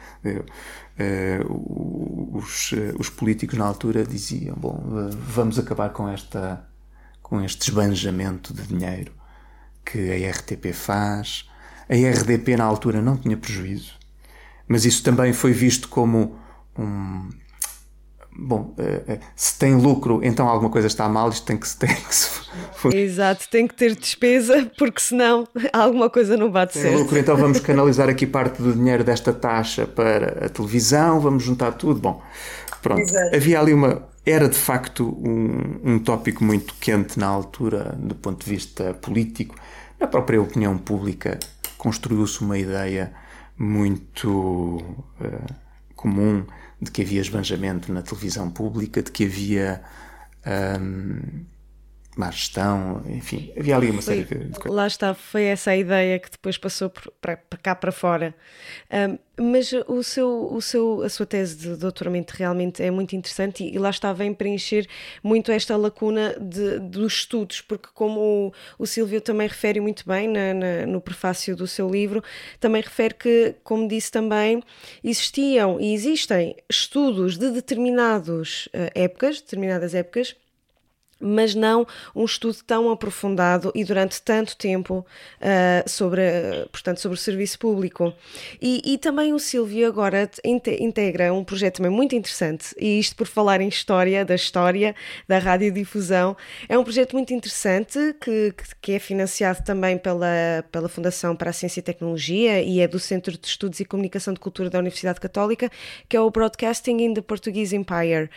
Uh, os, uh, os políticos na altura diziam: bom, uh, vamos acabar com, esta, com este esbanjamento de dinheiro que a RTP faz. A RDP na altura não tinha prejuízo, mas isso também foi visto como um, bom, uh, se tem lucro, então alguma coisa está mal, isto tem que, tem que se... Exato, tem que ter despesa, porque senão alguma coisa não bate tem certo. lucro, então vamos canalizar aqui parte do dinheiro desta taxa para a televisão, vamos juntar tudo. Bom, pronto. Exato. Havia ali uma. Era de facto um, um tópico muito quente na altura, do ponto de vista político. Na própria opinião pública, construiu-se uma ideia muito uh, comum de que havia esbanjamento na televisão pública, de que havia um, má gestão, enfim, havia ali uma série foi, de coisas. Lá está, foi essa a ideia que depois passou para, cá para fora. Um, mas o seu, o seu, a sua tese de doutoramento realmente é muito interessante e, e lá está, vem preencher muito esta lacuna de, dos estudos, porque como o, o Silvio também refere muito bem na, na, no prefácio do seu livro, também refere que, como disse também, existiam e existem estudos de determinadas uh, épocas, determinadas épocas, mas não um estudo tão aprofundado e durante tanto tempo uh, sobre, portanto, sobre o serviço público. E, e também o Silvio agora integra um projeto também muito interessante, e isto por falar em história, da história da radiodifusão, é um projeto muito interessante que, que é financiado também pela, pela Fundação para a Ciência e Tecnologia e é do Centro de Estudos e Comunicação de Cultura da Universidade Católica, que é o Broadcasting in the Portuguese Empire.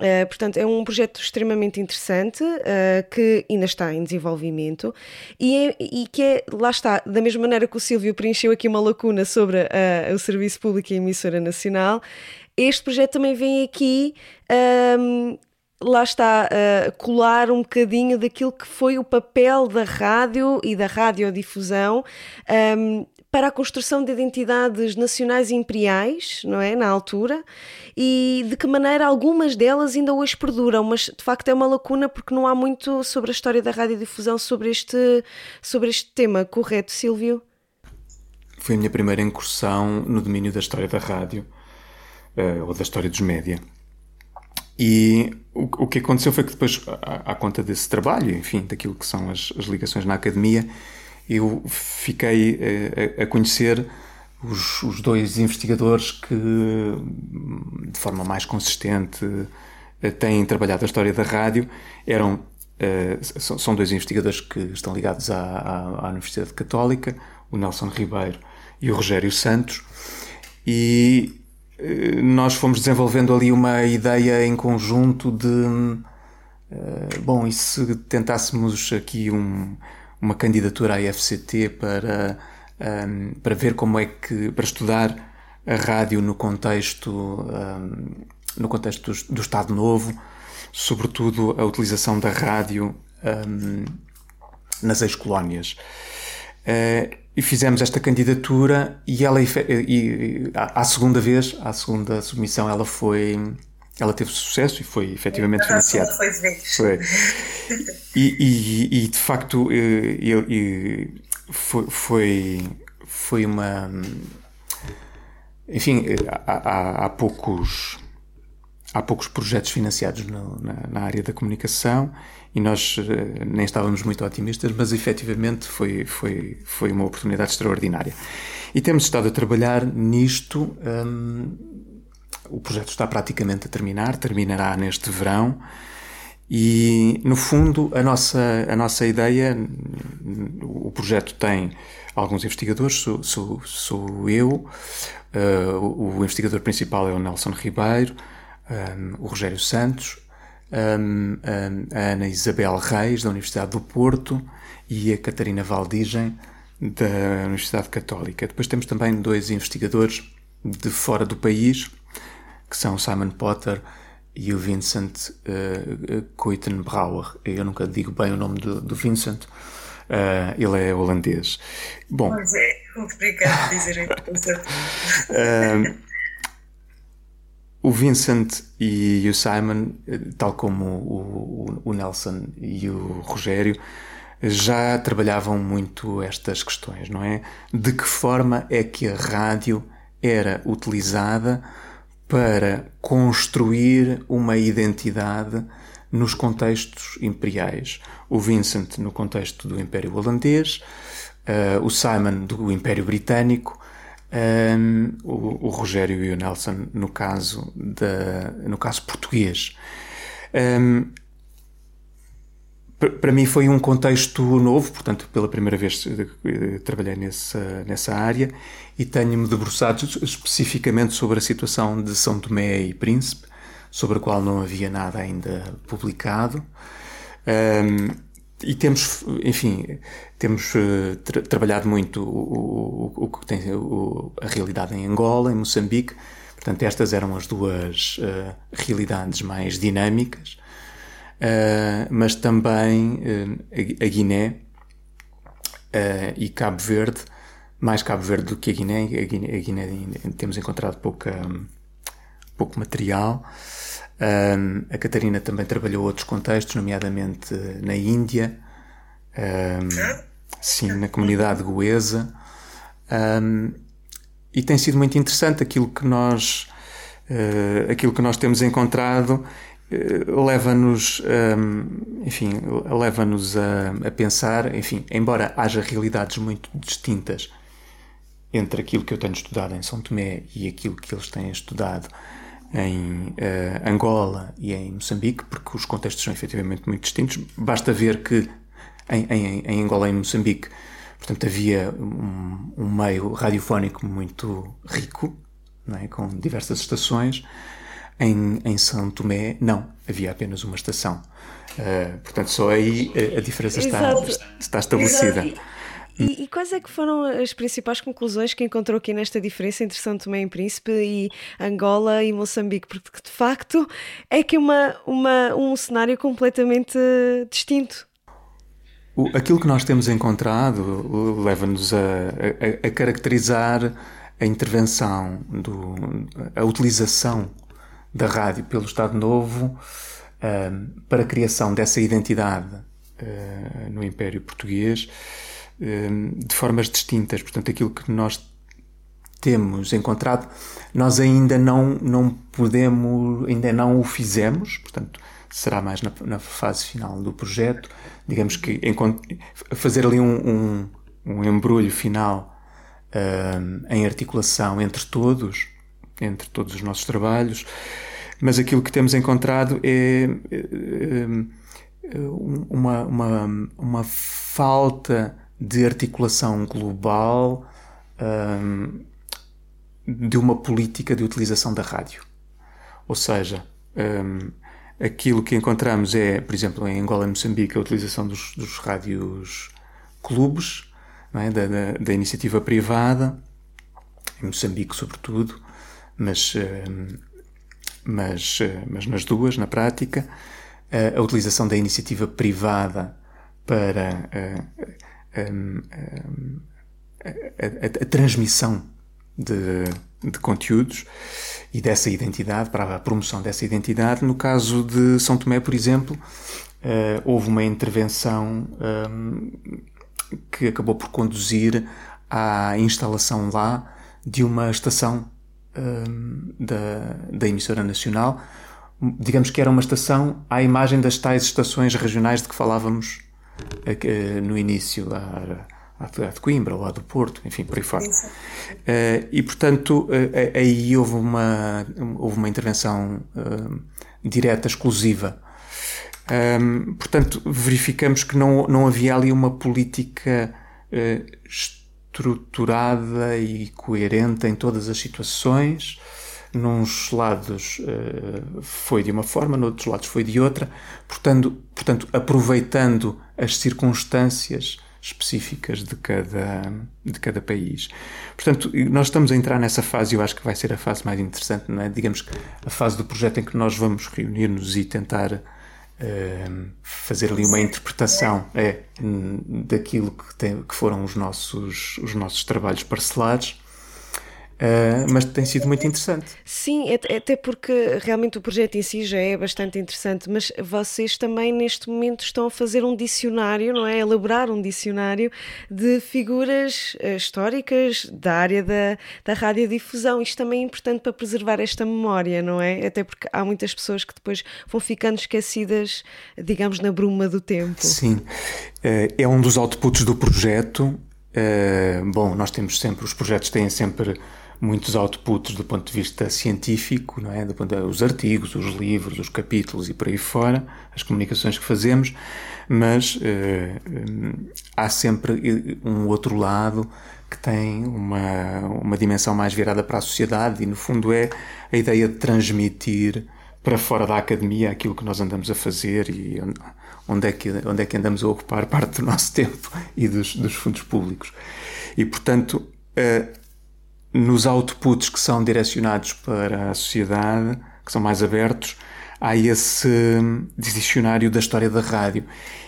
Uh, portanto, é um projeto extremamente interessante uh, que ainda está em desenvolvimento e, é, e, que é, lá está, da mesma maneira que o Silvio preencheu aqui uma lacuna sobre uh, o Serviço Público e a Emissora Nacional, este projeto também vem aqui. Um, ehm, lá está, uh, colar um bocadinho daquilo que foi o papel da rádio e da radiodifusão um, ehm, para a construção de identidades nacionais e imperiais, não é? Na altura, e de que maneira algumas delas ainda hoje perduram, mas de facto é uma lacuna porque não há muito sobre a história da radiodifusão sobre este, sobre este tema, correto, Silvio? Foi a minha primeira incursão no domínio da história da rádio, uh, ou da história dos média. E o, que aconteceu foi que depois, à, conta desse trabalho, enfim, daquilo que são as, as ligações na academia, eu fiquei a, eh, a conhecer os, os, dois investigadores que, de forma mais consistente, eh, têm trabalhado a história da rádio. Eram, uh, são dois investigadores que estão ligados à, à, Universidade Católica, o Nelson Ribeiro e o Rogério Santos. E nós fomos desenvolvendo ali uma ideia em conjunto de. Bom, e se tentássemos aqui um uma candidatura à FCT para, um, para ver como é que, para estudar a rádio no contexto, um, no contexto do, do, Estado Novo, sobretudo a utilização da rádio um, nas ex-colónias. Uh, e fizemos esta candidatura e ela, e, e, à segunda vez, à segunda submissão, ela foi ela teve sucesso e foi efetivamente financiada. Foi, foi. E, e, e, de facto eu, foi, foi, foi uma. Enfim, há, há, há, poucos. Há poucos projetos financiados no, na, na, área da comunicação e nós eh, nem estávamos muito otimistas, mas efetivamente foi, foi, foi uma oportunidade extraordinária. E temos estado a trabalhar nisto. Hum, o projeto está praticamente a terminar, terminará neste verão. E, no fundo, a nossa, a nossa ideia, o projeto tem alguns investigadores, sou, sou, sou eu, uh, o, investigador principal é o Nelson Ribeiro, um, eh, o Rogério Santos, um, eh, a Ana Isabel Reis, da Universidade do Porto, e a Catarina Valdigem, da Universidade Católica. Depois temos também dois investigadores de fora do país, que são Simon Potter e o Vincent uh. Eu nunca digo bem o nome do, do Vincent, uh, ele é holandês. Bom, pois é, complicado dizer uh, O Vincent e o Simon, tal como o, o, o Nelson e o Rogério, já trabalhavam muito estas questões, não é? De que forma é que a rádio era utilizada para construir uma identidade nos contextos imperiais. O Vincent no contexto do Império Holandês, uh, o Simon do Império Britânico, um, o, o, Rogério e o Nelson no caso, no caso português. Um, para mim foi um contexto novo, portanto, pela primeira vez trabalhei nessa, nessa área e tenho-me debruçado especificamente sobre a situação de São Tomé e Príncipe, sobre a qual não havia nada ainda publicado. Um, e temos, enfim, temos uh, tra trabalhado muito o, o que tem o, a realidade em Angola, em Moçambique. Portanto, estas eram as duas uh, realidades mais dinâmicas. Uh, mas também a, a, Guiné e Cabo Verde, mais Cabo Verde do que a Guiné. A Guiné, a Guiné temos encontrado pouca, pouco material. Um, a Catarina também trabalhou outros contextos, nomeadamente na Índia, um, sim, na comunidade goesa. Um, e tem sido muito interessante aquilo que nós, uh, aquilo que nós temos encontrado uh, leva-nos, enfim, leva-nos a, a pensar, enfim, embora haja realidades muito distintas entre aquilo que eu tenho estudado em São Tomé e aquilo que eles têm estudado em uh, Angola e em Moçambique, porque os contextos são efetivamente muito distintos. Basta ver que em, em, em Angola e em Moçambique, portanto, havia um, um meio radiofónico muito rico, é? com diversas estações. Em, em São Tomé, não, havia apenas uma estação. Uh, portanto, só aí a, a diferença está, está estabelecida. Exato. E, e, quais é que foram as principais conclusões que encontrou aqui nesta diferença entre São Tomé e Príncipe e Angola e Moçambique? Porque de facto é que uma, uma, um cenário completamente distinto. O, aquilo que nós temos encontrado leva-nos a, a, a, caracterizar a intervenção, do, a utilização da rádio pelo Estado Novo uh, para a criação dessa identidade uh, no Império Português de formas distintas. Portanto, aquilo que nós temos encontrado, nós ainda não, não podemos, ainda não o fizemos, portanto, será mais na, na fase final do projeto. Digamos que fazer ali um, um, um embrulho final ehm, em articulação entre todos, entre todos os nossos trabalhos, mas aquilo que temos encontrado é, é, é uma, uma, uma falta de articulação global um, de uma política de utilização da rádio. Ou seja, aquilo que encontramos é, por exemplo, em Angola e Moçambique, a utilização dos, dos rádios clubes, é? da, da, da, iniciativa privada, em Moçambique sobretudo, mas, um, mas, mas nas duas, na prática, a utilização da iniciativa privada para uh, a, a, a, transmissão de, de, conteúdos e dessa identidade, para a promoção dessa identidade. No caso de São Tomé, por exemplo, houve uma intervenção que acabou por conduzir à instalação lá de uma estação um, da, da emissora nacional. Digamos que era uma estação à imagem das tais estações regionais de que falávamos no início a, a, de Coimbra ou a do Porto, enfim, por aí fora. Uh, e, portanto, uh, aí houve uma, houve uma intervenção uh, direta, exclusiva. Um, portanto, verificamos que não, não havia ali uma política estruturada e coerente em todas as situações Nuns lados uh, foi de uma forma, noutros lados foi de outra, portanto, portanto aproveitando as circunstâncias específicas de cada, de cada país. Portanto, nós estamos a entrar nessa fase, eu acho que vai ser a fase mais interessante, não é? digamos que a fase do projeto em que nós vamos reunir-nos e tentar fazer ali uma interpretação é, daquilo que, tem, que foram os nossos, os nossos trabalhos parcelados Uh, mas tem sido muito interessante. Sim, até porque realmente o projeto em si já é bastante interessante, mas vocês também neste momento estão a fazer um dicionário, não é? Elaborar um dicionário de figuras uh, históricas da área da, da radiodifusão. Isto também é importante para preservar esta memória, não é? Até porque há muitas pessoas que depois vão ficando esquecidas, digamos, na bruma do tempo. Sim, uh, é um dos outputs do projeto bom, nós temos sempre, os projetos têm sempre muitos outputs do ponto de vista científico, não é? Os artigos, os livros, os capítulos e por aí fora, as comunicações que fazemos, mas uh, há sempre um outro lado que tem uma, uma dimensão mais virada para a sociedade e, no fundo, é a ideia de transmitir para fora da academia aquilo que nós andamos a fazer e onde é que, onde é que andamos a ocupar parte do nosso tempo e dos, dos fundos públicos. E, portanto, uh, nos outputs que são direcionados para a sociedade, que são mais abertos, há esse dicionário da história da rádio.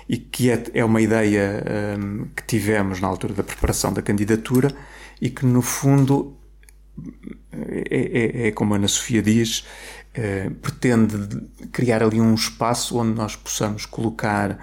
E que é, é uma ideia um, que tivemos na altura da preparação da candidatura e que no fundo é, é, é como a Ana Sofia diz, é, pretende criar ali um espaço onde nós possamos colocar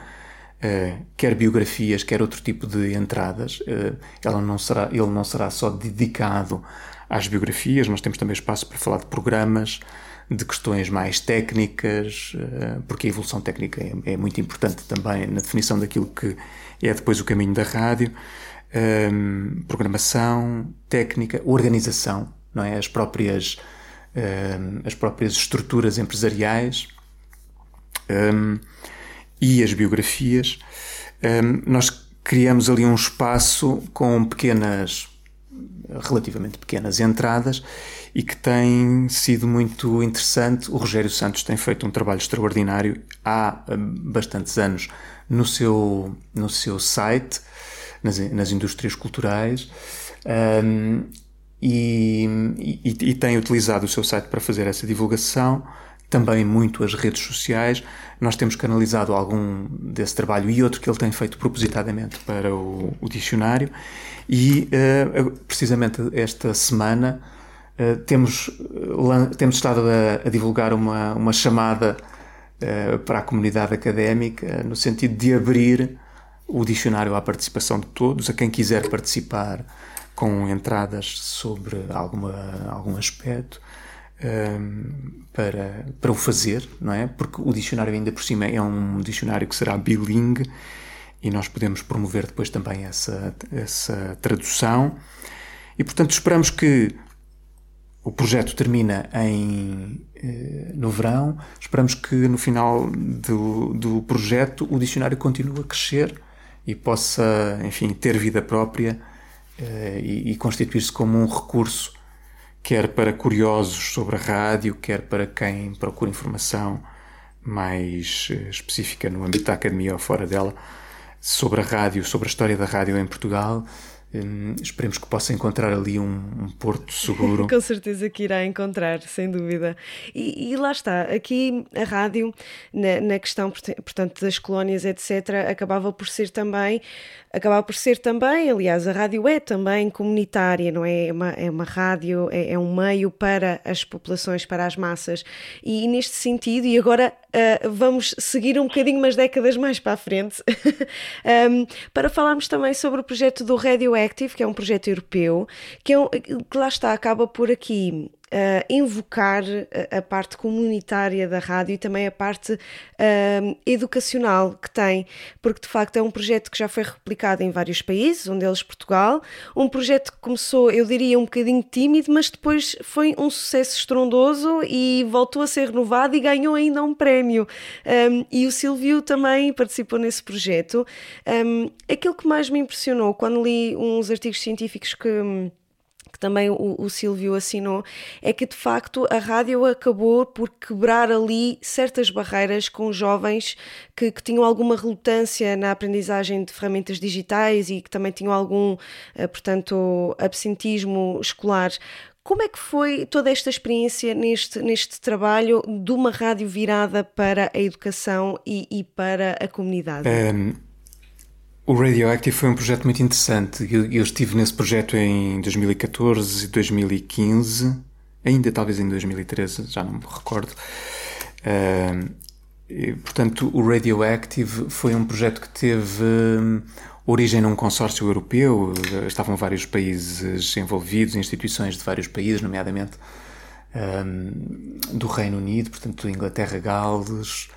é, quer biografias, quer outro tipo de entradas. É, ela não será, ele não será só dedicado às biografias, nós temos também espaço para falar de programas, de questões mais técnicas, eh, porque a evolução técnica é, é, muito importante também na definição daquilo que é depois o caminho da rádio. Ehm, programação, técnica, organização, não é? As próprias, ehm, as próprias estruturas empresariais um, ehm, e as biografias. nós criamos ali um espaço com pequenas, relativamente pequenas entradas e que tem sido muito interessante. O Rogério Santos tem feito um trabalho extraordinário há hum, bastantes anos no seu, no seu site, nas, nas indústrias culturais, um, e, e, e tem utilizado o seu site para fazer essa divulgação também muito as redes sociais. Nós temos canalizado algum desse trabalho e outro que ele tem feito propositadamente para o, o dicionário. E uh, precisamente esta semana eh, temos, uh, temos estado a, a, divulgar uma, uma chamada uh, para a comunidade académica no sentido de abrir o dicionário à participação de todos, a quem quiser participar com entradas sobre alguma, algum aspecto. Para, para o fazer, não é? Porque o dicionário, ainda por cima, é um dicionário que será bilingue e nós podemos promover depois também essa, essa tradução. E, portanto, esperamos que o projeto termina em, eh, no verão. Esperamos que no final do, do projeto o dicionário continue a crescer e possa, enfim, ter vida própria eh, e, e constituir-se como um recurso, quer para curiosos sobre a rádio, quer para quem procura informação mais eh, específica no âmbito da academia ou fora dela, sobre a rádio, sobre a história da rádio em Portugal Hum, esperemos que possa encontrar ali um, um porto seguro. Com certeza que irá encontrar, sem dúvida. E, e lá está, aqui a rádio, na, na, questão, portanto, das colónias, etc., acabava por ser também, acabava por ser também, aliás, a rádio é também comunitária, não é? É uma, é uma rádio, é, é um meio para as populações, para as massas. E, e neste sentido, e agora uh, vamos seguir um bocadinho umas décadas mais para a frente, um, para falarmos também sobre o projeto do Radio Active, que é um projeto europeu, que, é um, que lá está, acaba por aqui uh, invocar a, a, parte comunitária da rádio e também a parte uh, educacional que tem, porque de facto é um projeto que já foi replicado em vários países, um deles Portugal, um projeto que começou, eu diria, um bocadinho tímido, mas depois foi um sucesso estrondoso e voltou a ser renovado e ganhou ainda um prémio. Um, e o Silvio também participou nesse projeto. Um, aquilo que mais me impressionou quando li uns artigos científicos que também o, o Silvio assinou, é que de facto a rádio acabou por quebrar ali certas barreiras com jovens que, que tinham alguma relutância na aprendizagem de ferramentas digitais e que também tinham algum, eh, portanto, absentismo escolar. Como é que foi toda esta experiência neste, neste trabalho de uma rádio virada para a educação e, e para a comunidade? Um o Radioactive foi um projeto muito interessante. Eu, eu, estive nesse projeto em 2014 e 2015, ainda talvez em 2013, já não me recordo. Uh, e, portanto, o Radioactive foi um projeto que teve um, origem num consórcio europeu. Estavam vários países envolvidos, instituições de vários países, nomeadamente um, do Reino Unido, portanto, Inglaterra, Gales.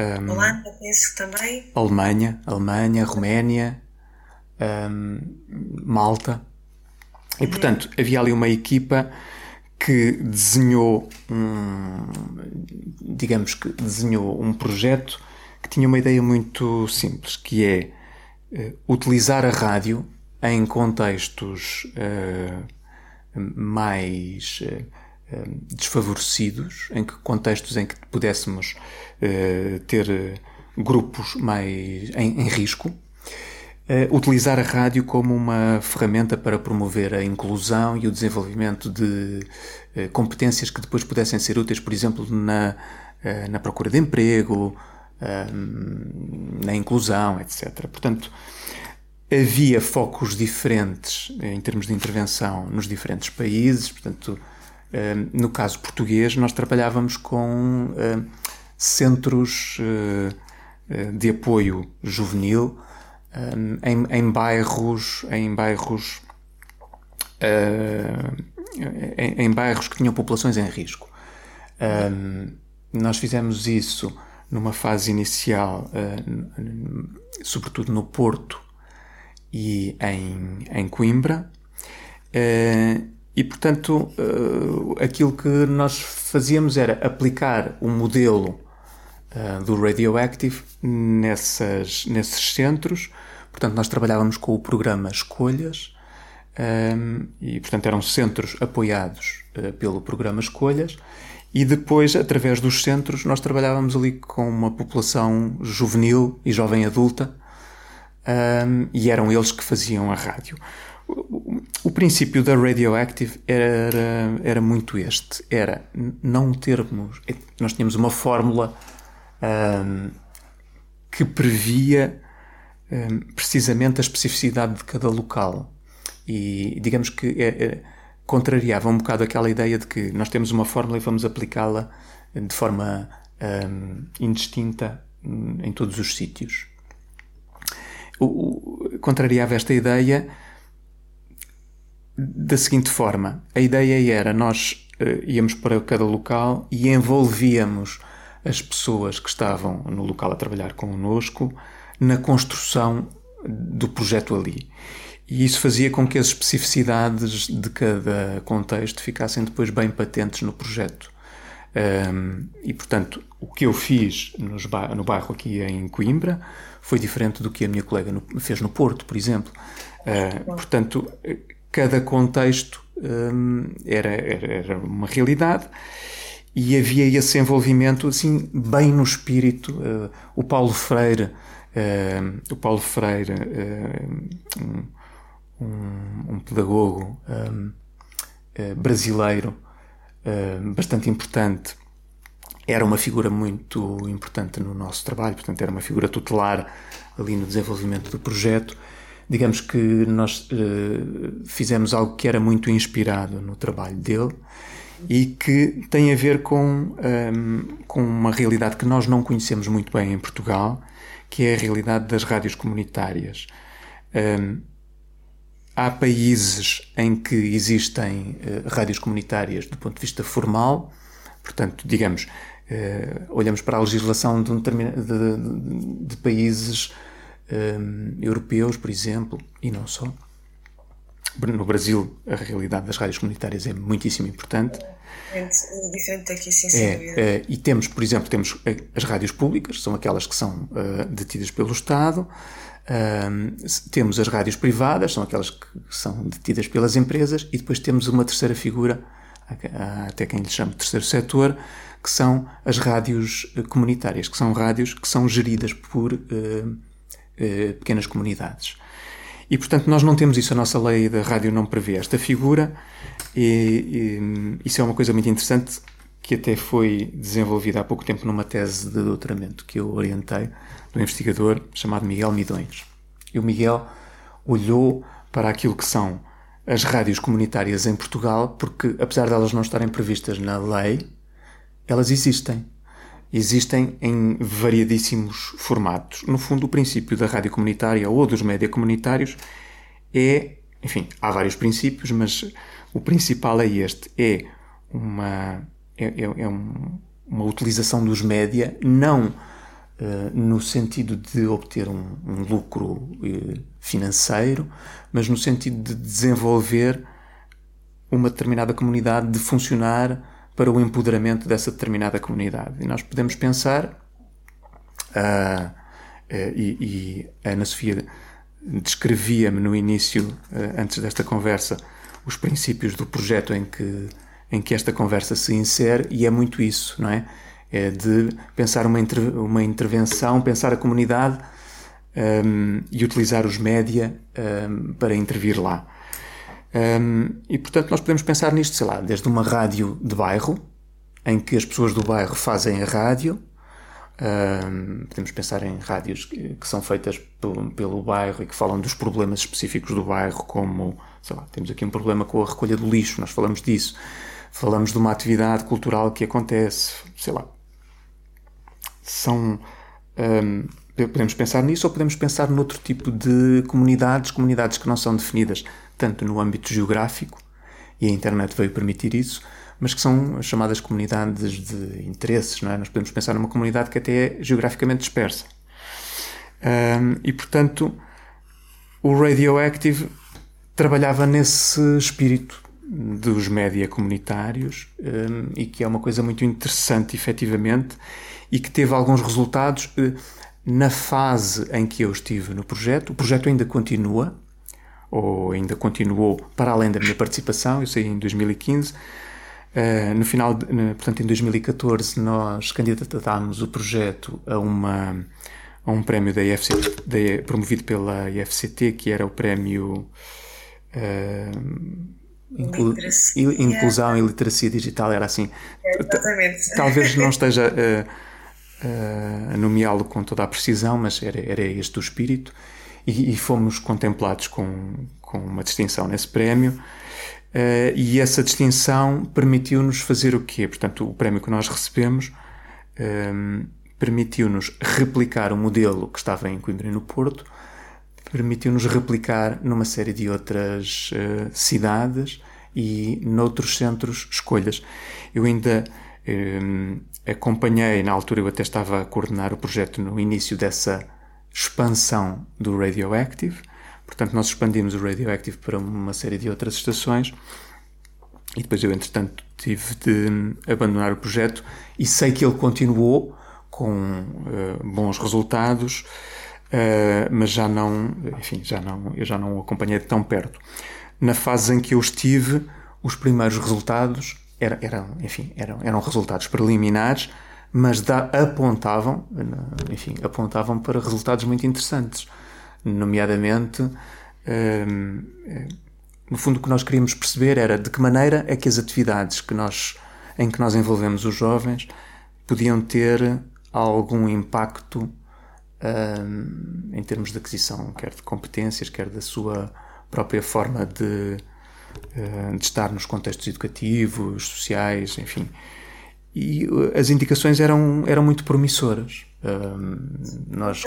Um, Holanda, penso também. Alemanha, Alemanha, Roménia, um, Malta. E, portanto, havia ali uma equipa que desenhou um, digamos que desenhou um projeto que tinha uma ideia muito simples, que é uh, utilizar a rádio em contextos uh, mais uh, desfavorecidos, em que contextos em que pudéssemos ter grupos mais em, em risco, utilizar a rádio como uma ferramenta para promover a inclusão e o desenvolvimento de competências que depois pudessem ser úteis, por exemplo, na, na procura de emprego, uh, na inclusão, etc. Portanto, havia focos diferentes em termos de intervenção nos diferentes países. Portanto, no caso português, nós trabalhávamos com centros de apoio juvenil em, em, bairros, em bairros, em, em, bairros que tinham populações em risco. Nós fizemos isso numa fase inicial, sobretudo no Porto e em, em Coimbra. E, portanto, aquilo que nós fazíamos era aplicar o um modelo uh, do Radioactive nessas, nesses centros. Portanto, nós trabalhávamos com o programa Escolhas ehm, e, portanto, eram centros apoiados uh, pelo programa Escolhas. E depois, através dos centros, nós trabalhávamos ali com uma população juvenil e jovem adulta um, ehm, e eram eles que faziam a rádio. O, o princípio da Radioactive era, era muito este: era não termos. Nós tínhamos uma fórmula um, que previa um, precisamente a especificidade de cada local. E digamos que é, é, contrariava um bocado aquela ideia de que nós temos uma fórmula e vamos aplicá-la de forma um, indistinta em todos os sítios. O, o, contrariava esta ideia da seguinte forma: a ideia era nós uh, íamos para cada local e envolvíamos as pessoas que estavam no local a trabalhar connosco na construção do projeto ali. E isso fazia com que as especificidades de cada contexto ficassem depois bem patentes no projeto. Um, e portanto, o que eu fiz bar no bairro aqui em Coimbra foi diferente do que a minha colega no, fez no Porto, por exemplo. Uh, portanto, cada contexto um, era, era, uma realidade e havia esse envolvimento assim bem no espírito. Uh, o Paulo Freire, uh, o Paulo Freire, uh, um, um, pedagogo brasileiro bastante importante, era uma figura muito importante no nosso trabalho, portanto era uma figura tutelar ali no desenvolvimento do projeto. Digamos que nós fizemos algo que era muito inspirado no trabalho dele e que tem a ver com, um, com uma realidade que nós não conhecemos muito bem em Portugal, que é a realidade das rádios comunitárias. Um, há países em que existem uh, rádios comunitárias do ponto de vista formal, portanto, digamos, uh, olhamos para a legislação de, um de, de, de países um, europeus, por exemplo, e não só no Brasil a realidade das rádios comunitárias é muitíssimo importante. É diferente daqui, sim, sem é, é, e temos, por exemplo, temos as rádios públicas, são aquelas que são uh, detidas pelo Estado. Uh, temos as rádios privadas, são aquelas que são detidas pelas empresas, e depois temos uma terceira figura, até quem lhe chama de terceiro setor, que são as rádios eh, comunitárias, que são rádios que são geridas por uh, pequenas comunidades. E, portanto, nós não temos isso, a nossa lei da rádio não prevê esta figura, e, e isso é uma coisa muito interessante que até foi desenvolvida há pouco tempo numa tese de doutoramento que eu orientei, de um investigador chamado Miguel Midões. E o Miguel olhou para aquilo que são as rádios comunitárias em Portugal, porque apesar de elas não estarem previstas na lei, elas existem existem em variadíssimos formatos. No fundo, o princípio da rádio comunitária ou dos média comunitários é, enfim, há vários princípios, mas o principal é este: é uma, é, é, é um, uma utilização dos média não no sentido de obter um, um lucro financeiro, mas no sentido de desenvolver uma determinada comunidade, de funcionar para o empoderamento dessa determinada comunidade. E nós podemos pensar, uh, uh, e, e, a Ana Sofia descrevia-me no início, uh, antes desta conversa, os princípios do projeto em que, em que esta conversa se insere, e é muito isso, não é? É de pensar uma, inter, uma intervenção, pensar a comunidade um, e utilizar os média um, para intervir lá. Um, e portanto nós podemos pensar nisto, sei lá, desde uma rádio de bairro, em que as pessoas do bairro fazem a rádio, um, podemos pensar em rádios que, que são feitas pelo, bairro e que falam dos problemas específicos do bairro, como, sei lá, temos aqui um problema com a recolha do lixo, nós falamos disso. Falamos de uma atividade cultural que acontece, sei lá. São. Um, podemos pensar nisso ou podemos pensar noutro tipo de comunidades, comunidades que não são definidas tanto no âmbito geográfico, e a internet veio permitir isso, mas que são as chamadas comunidades de interesses, não é? Nós podemos pensar numa comunidade que até é geograficamente dispersa. Um, e, portanto, o Radioactive trabalhava nesse espírito dos média comunitários um, e que é uma coisa muito interessante, efetivamente, e que teve alguns resultados uh, na fase em que eu estive no projeto. O projeto ainda continua, ou ainda continuou para além da minha participação, eu saí em 2015. Uh, eh, no final, de, portanto, em 2014, nós candidatámos o projeto a, uma, a um prémio da IFCT, da, promovido pela IFCT, que era o prémio uh, Inclu Inclusão e Literacia Digital, era assim. É, exatamente. Talvez não esteja uh, a nomeá-lo com toda a precisão, mas era, era este o espírito e, e fomos contemplados com, com uma distinção nesse prémio. Uh, e essa distinção permitiu-nos fazer o quê? Portanto, o prémio que nós recebemos um, ehm, permitiu-nos replicar o modelo que estava em Coimbra e no Porto, permitiu-nos replicar numa série de outras uh, cidades e noutros centros escolhas. Eu ainda um, ehm, acompanhei, na altura eu até estava a coordenar o projeto no início dessa expansão do Radioactive. Portanto, nós expandimos o Radioactive para uma série de outras estações e depois eu, entretanto, tive de abandonar o projeto e sei que ele continuou com uh, bons resultados, uh, mas já não, enfim, já não, eu já não o acompanhei tão perto. Na fase em que eu estive, os primeiros resultados eram, eram enfim, eram, eram resultados preliminares, mas da, apontavam, enfim, apontavam para resultados muito interessantes, nomeadamente, hum, no fundo o que nós queríamos perceber era de que maneira é que as atividades que nós, em que nós envolvemos os jovens podiam ter algum impacto hum, em termos de aquisição, quer de competências, quer da sua própria forma de, hum, de estar nos contextos educativos, sociais, enfim e uh, as indicações eram, eram muito promissoras. nós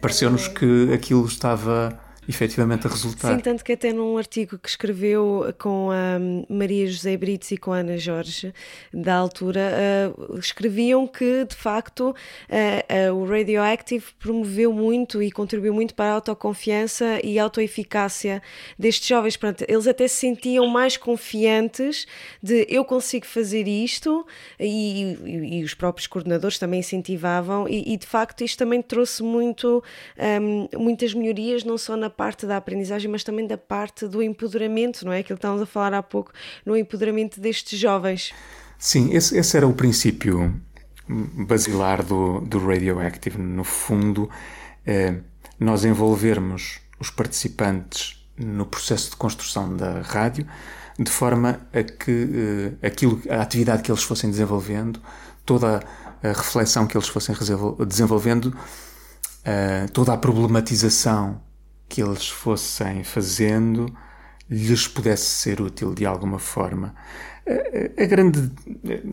pareceu-nos que aquilo estava efetivamente a resultar. Sim, tanto que até num artigo que escreveu com a Maria José Brites e com a Ana Jorge, da altura, uh, escreviam que, de facto, uh, uh, o Radioactive promoveu muito e contribuiu muito para a autoconfiança e autoeficácia destes jovens. Portanto, eles até se sentiam mais confiantes de eu consigo fazer isto e, e, e os próprios coordenadores também incentivavam e, e, de facto, isto também trouxe muito, um, muitas melhorias, não só na parte da aprendizagem, mas também da parte do empoderamento, não é? Aquilo que estávamos a falar há pouco, no empoderamento destes jovens. Sim, esse, esse era o princípio basilar do, do Radioactive. No fundo, é nós envolvermos os participantes no processo de construção da rádio, de forma a que eh, aquilo, a atividade que eles fossem desenvolvendo, toda a reflexão que eles fossem desenvolvendo, eh, toda a problematização que eles fossem fazendo lhes pudesse ser útil de alguma forma. A, grande,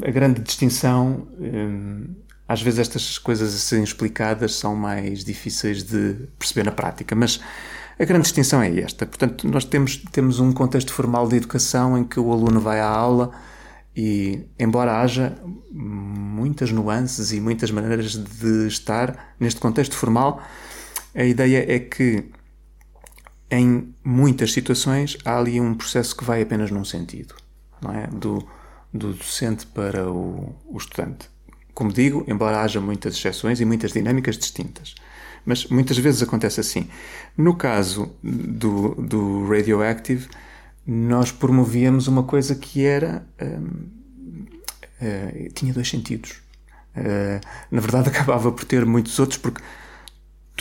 a grande distinção, hum, às vezes estas coisas a serem explicadas são mais difíceis de perceber na prática, mas a grande distinção é esta. Portanto, nós temos, temos um contexto formal de educação em que o aluno vai à aula E, embora haja muitas nuances e muitas maneiras de estar neste contexto formal, a ideia é que em muitas situações há ali um processo que vai apenas num sentido, não é? Do, do docente para o, o estudante. Como digo, embora haja muitas exceções e muitas dinâmicas distintas, mas muitas vezes acontece assim. No caso do, do Radioactive, nós promovíamos uma coisa que era. Hum, uh, tinha dois sentidos. Uh, na verdade, acabava por ter muitos outros, porque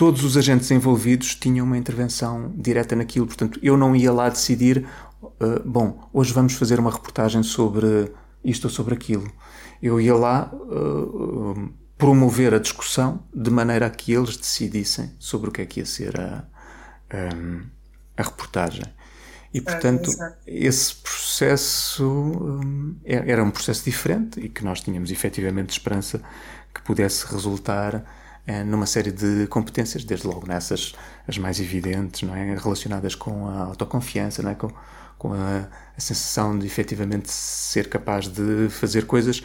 todos os agentes envolvidos tinham uma intervenção direta naquilo. Portanto, eu não ia lá decidir, uh, bom, hoje vamos fazer uma reportagem sobre isto ou sobre aquilo. Eu ia lá uh, promover a discussão de maneira a que eles decidissem sobre o que é que ia ser a, a, a reportagem. E, portanto, esse processo um, era um processo diferente e que nós tínhamos efetivamente esperança que pudesse resultar eh, numa série de competências, desde logo nessas as mais evidentes, não é? relacionadas com a autoconfiança, não é? com, com a, a sensação de efetivamente ser capaz de fazer coisas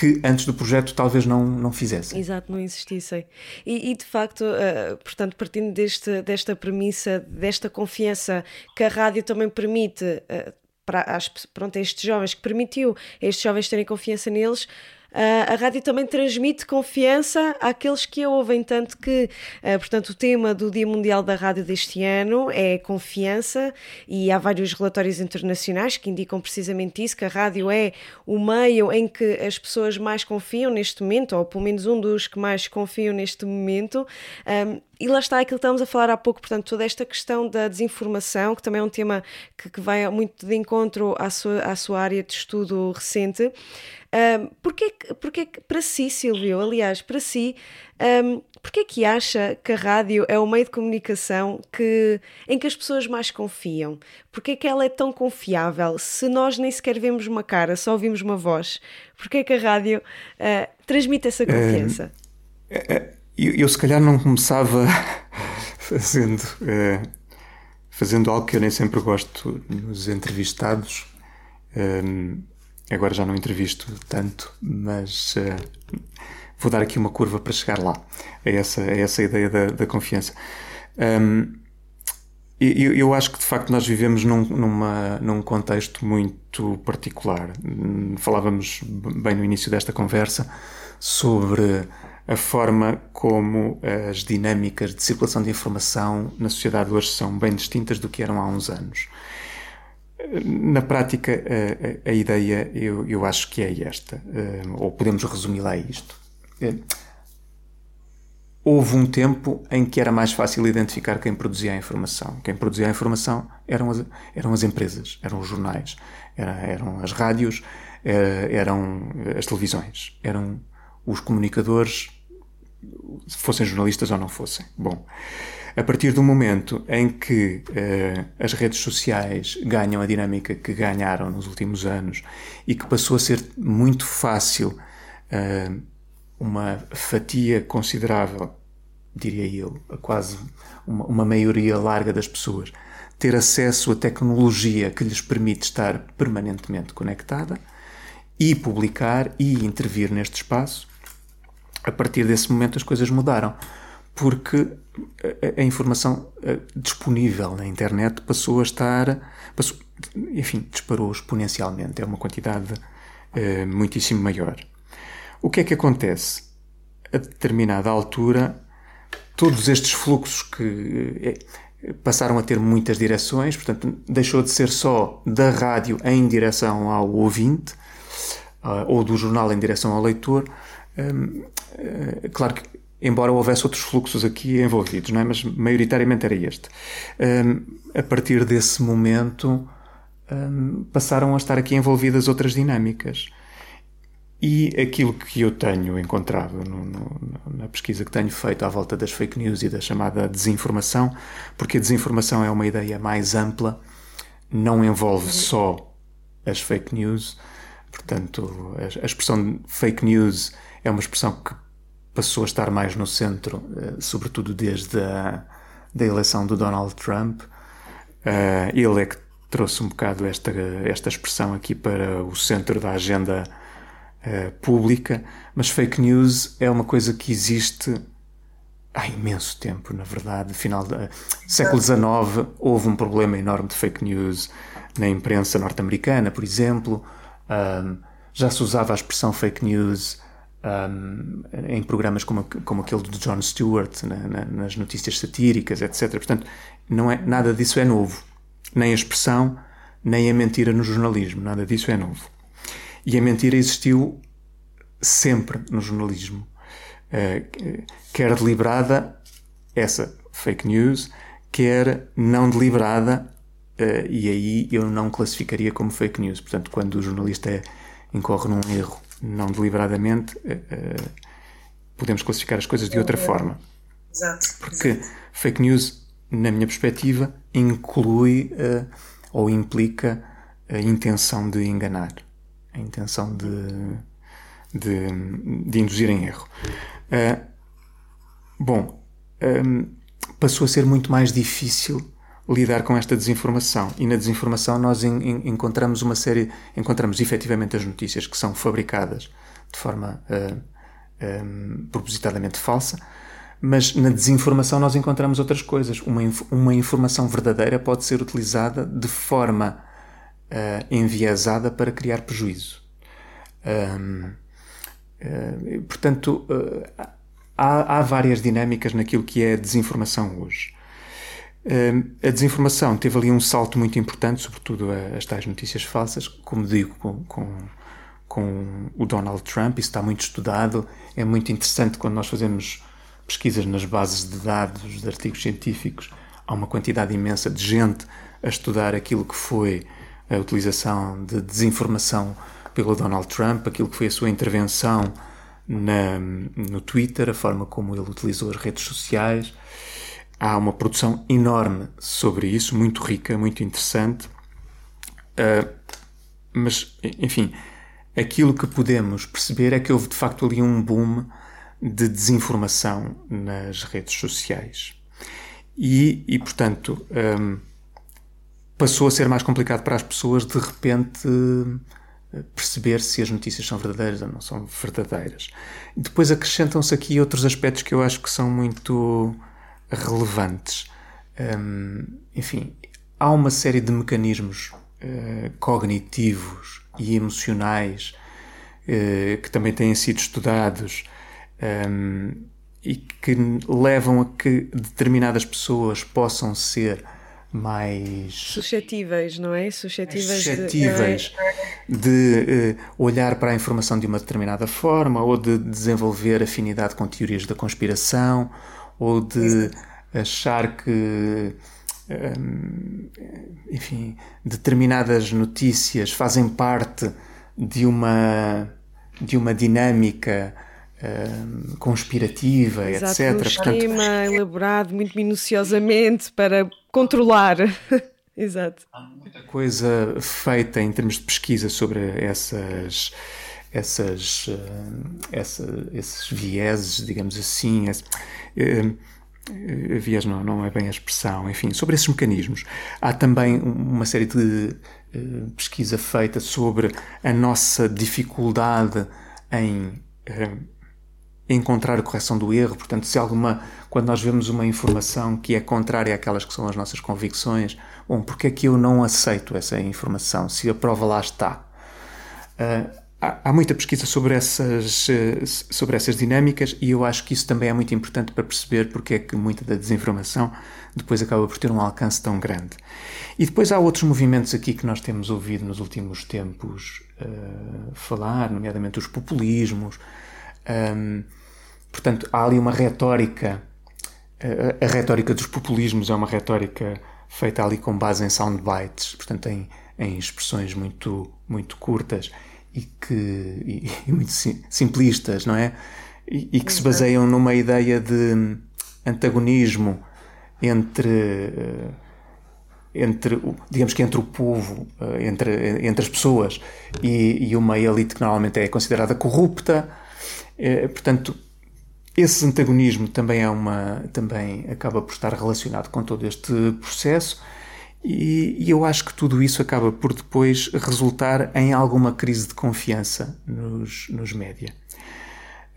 que antes do projeto talvez não, não fizessem. Exato, não existissem. E, e de facto, uh, portanto, partindo deste, desta premissa, desta confiança que a rádio também permite uh, para as, pronto, estes jovens, que permitiu estes jovens terem confiança neles, a rádio também transmite confiança àqueles que a ouvem, tanto que, uh, portanto, o tema do Dia Mundial da Rádio deste ano é confiança e há vários relatórios internacionais que indicam precisamente isso, que a rádio é o meio em que as pessoas mais confiam neste momento, ou pelo menos um dos que mais confiam neste momento. Um, e lá está aquilo que estávamos a falar há pouco, portanto, toda esta questão da desinformação, que também é um tema que, que vai muito de encontro à sua, à sua área de estudo recente. Um, porquê, porquê para si, Silvio, aliás, para si, um, porquê que acha que a rádio é o meio de comunicação que, em que as pessoas mais confiam? Porquê que ela é tão confiável? Se nós nem sequer vemos uma cara, só ouvimos uma voz, porquê que a rádio uh, transmite essa confiança? É, é, eu, eu, se calhar não começava fazendo, uh, fazendo algo que eu nem sempre gosto nos entrevistados. Um, Agora já não entrevisto tanto, mas uh, vou dar aqui uma curva para chegar lá. É essa, é essa a ideia da, da confiança. Um, eu, eu, acho que de facto nós vivemos num, numa, num contexto muito particular. Falávamos bem no início desta conversa sobre a forma como as dinâmicas de circulação de informação na sociedade hoje são bem distintas do que eram há uns anos. Na prática, a, a, a ideia eu, eu, acho que é esta, eh, ou podemos resumir lá isto. Eh, houve um tempo em que era mais fácil identificar quem produzia a informação. Quem produzia a informação eram as, eram as empresas, eram os jornais, era, eram as rádios, eh, eram as televisões, eram os comunicadores, fossem jornalistas ou não fossem. Bom, a partir do momento em que uh, as redes sociais ganham a dinâmica que ganharam nos últimos anos e que passou a ser muito fácil uh, uma fatia considerável, diria eu, quase uma, uma maioria larga das pessoas, ter acesso à tecnologia que lhes permite estar permanentemente conectada e publicar e intervir neste espaço, a partir desse momento as coisas mudaram. Porque a, a informação eh, disponível na internet passou a estar, passou, enfim, disparou exponencialmente, é uma quantidade uh, muitíssimo maior. O que é que acontece? A determinada altura, todos estes fluxos que uh, passaram a ter muitas direções, portanto, deixou de ser só da rádio em direção ao ouvinte, ou do jornal em direção ao leitor. Claro que embora houvesse outros fluxos aqui envolvidos, não é? mas maioritariamente era este. Um, a partir desse momento um, passaram a estar aqui envolvidas outras dinâmicas. E aquilo que eu tenho encontrado no, no, na pesquisa que tenho feito à volta das fake news e da chamada desinformação, porque a desinformação é uma ideia mais ampla, não envolve só as fake news, portanto, a, a expressão fake news é uma expressão que passou a estar mais no centro, eh, sobretudo desde a da eleição do Donald Trump. Eh, ele é que trouxe um bocado esta, esta expressão aqui para o centro da agenda uh, pública, mas fake news é uma coisa que existe há imenso tempo, na verdade. Final do século XIX houve um problema enorme de fake news na imprensa norte-americana, por exemplo. Já se usava a expressão fake news um, em programas como, como aquele do Jon Stewart, na, na, nas notícias satíricas, etc. Portanto, não é, nada disso é novo. Nem a expressão, nem a mentira no jornalismo. Nada disso é novo. E a mentira existiu sempre no jornalismo. Uh, quer deliberada, essa fake news, quer não deliberada, uh, e aí eu não classificaria como fake news. Portanto, quando o jornalista é, incorre num erro não deliberadamente, uh, podemos classificar as coisas de outra forma. Exato. Porque fake news, na minha perspectiva, inclui ou implica a intenção de enganar, a intenção de, de, de induzir em erro. Uh, bom, um, passou a ser muito mais difícil lidar com esta desinformação. E na desinformação nós en, en, encontramos uma série encontramos efetivamente as notícias que são fabricadas de forma uh, um, propositadamente falsa mas na desinformação nós encontramos outras coisas. Uma, uma informação verdadeira pode ser utilizada de forma uh, enviesada para criar prejuízo. Um, uh, portanto há, há várias dinâmicas naquilo que é desinformação hoje a desinformação teve ali um salto muito importante, sobretudo as tais notícias falsas, como digo, com, com, com, o Donald Trump. Isso está muito estudado. É muito interessante quando nós fazemos pesquisas nas bases de dados de artigos científicos. Há uma quantidade imensa de gente a estudar aquilo que foi a utilização de desinformação pelo Donald Trump, aquilo que foi a sua intervenção na, no Twitter, a forma como ele utilizou as redes sociais. Há uma produção enorme sobre isso, muito rica, muito interessante. Uh, mas, enfim, aquilo que podemos perceber é que houve de facto ali um boom de desinformação nas redes sociais. E, e portanto, um, passou a ser mais complicado para as pessoas de repente perceber se as notícias são verdadeiras ou não são verdadeiras. Depois acrescentam-se aqui outros aspectos que eu acho que são muito relevantes. Um, enfim, há uma série de mecanismos uh, cognitivos e emocionais uh, que também têm sido estudados um, e que levam a que determinadas pessoas possam ser mais suscetíveis, não é? Suscetíveis, suscetíveis de, de uh, olhar para a informação de uma determinada forma ou de desenvolver afinidade com teorias da conspiração ou de achar que, hum, enfim, determinadas notícias fazem parte de uma, de uma dinâmica hum, conspirativa, Exato, etc. Um esquema Portanto, elaborado muito minuciosamente para controlar. Exato. Há muita coisa feita em termos de pesquisa sobre essas essas, uh, essa, esses vieses, digamos assim. Esse, uh, viés não, não é bem a expressão, enfim, sobre esses mecanismos. Há também uma série de pesquisa feita sobre a nossa dificuldade em encontrar a correção do erro. Portanto, se alguma, quando nós vemos uma informação que é contrária àquelas que são as nossas convicções, bom, porque é que eu não aceito essa informação se a prova lá está? Uh, há, muita pesquisa sobre essas, eh, sobre essas dinâmicas e eu acho que isso também é muito importante para perceber porque é que muita da desinformação depois acaba por ter um alcance tão grande. E depois há outros movimentos aqui que nós temos ouvido nos últimos tempos uh, falar, nomeadamente os populismos. Um, portanto, há ali uma retórica. Uh, a retórica dos populismos é uma retórica feita ali com base em soundbites, portanto, em, em expressões muito, muito curtas e que e, e muito simplistas, não é? E, e que se baseiam numa ideia de antagonismo entre eh, entre digamos que entre o povo eh, entre entre as pessoas. E, e uma elite que normalmente é considerada corrupta. Eh, portanto esse antagonismo também é uma também acaba por estar relacionado com todo este processo E, e, eu acho que tudo isso acaba por depois resultar em alguma crise de confiança nos, nos média.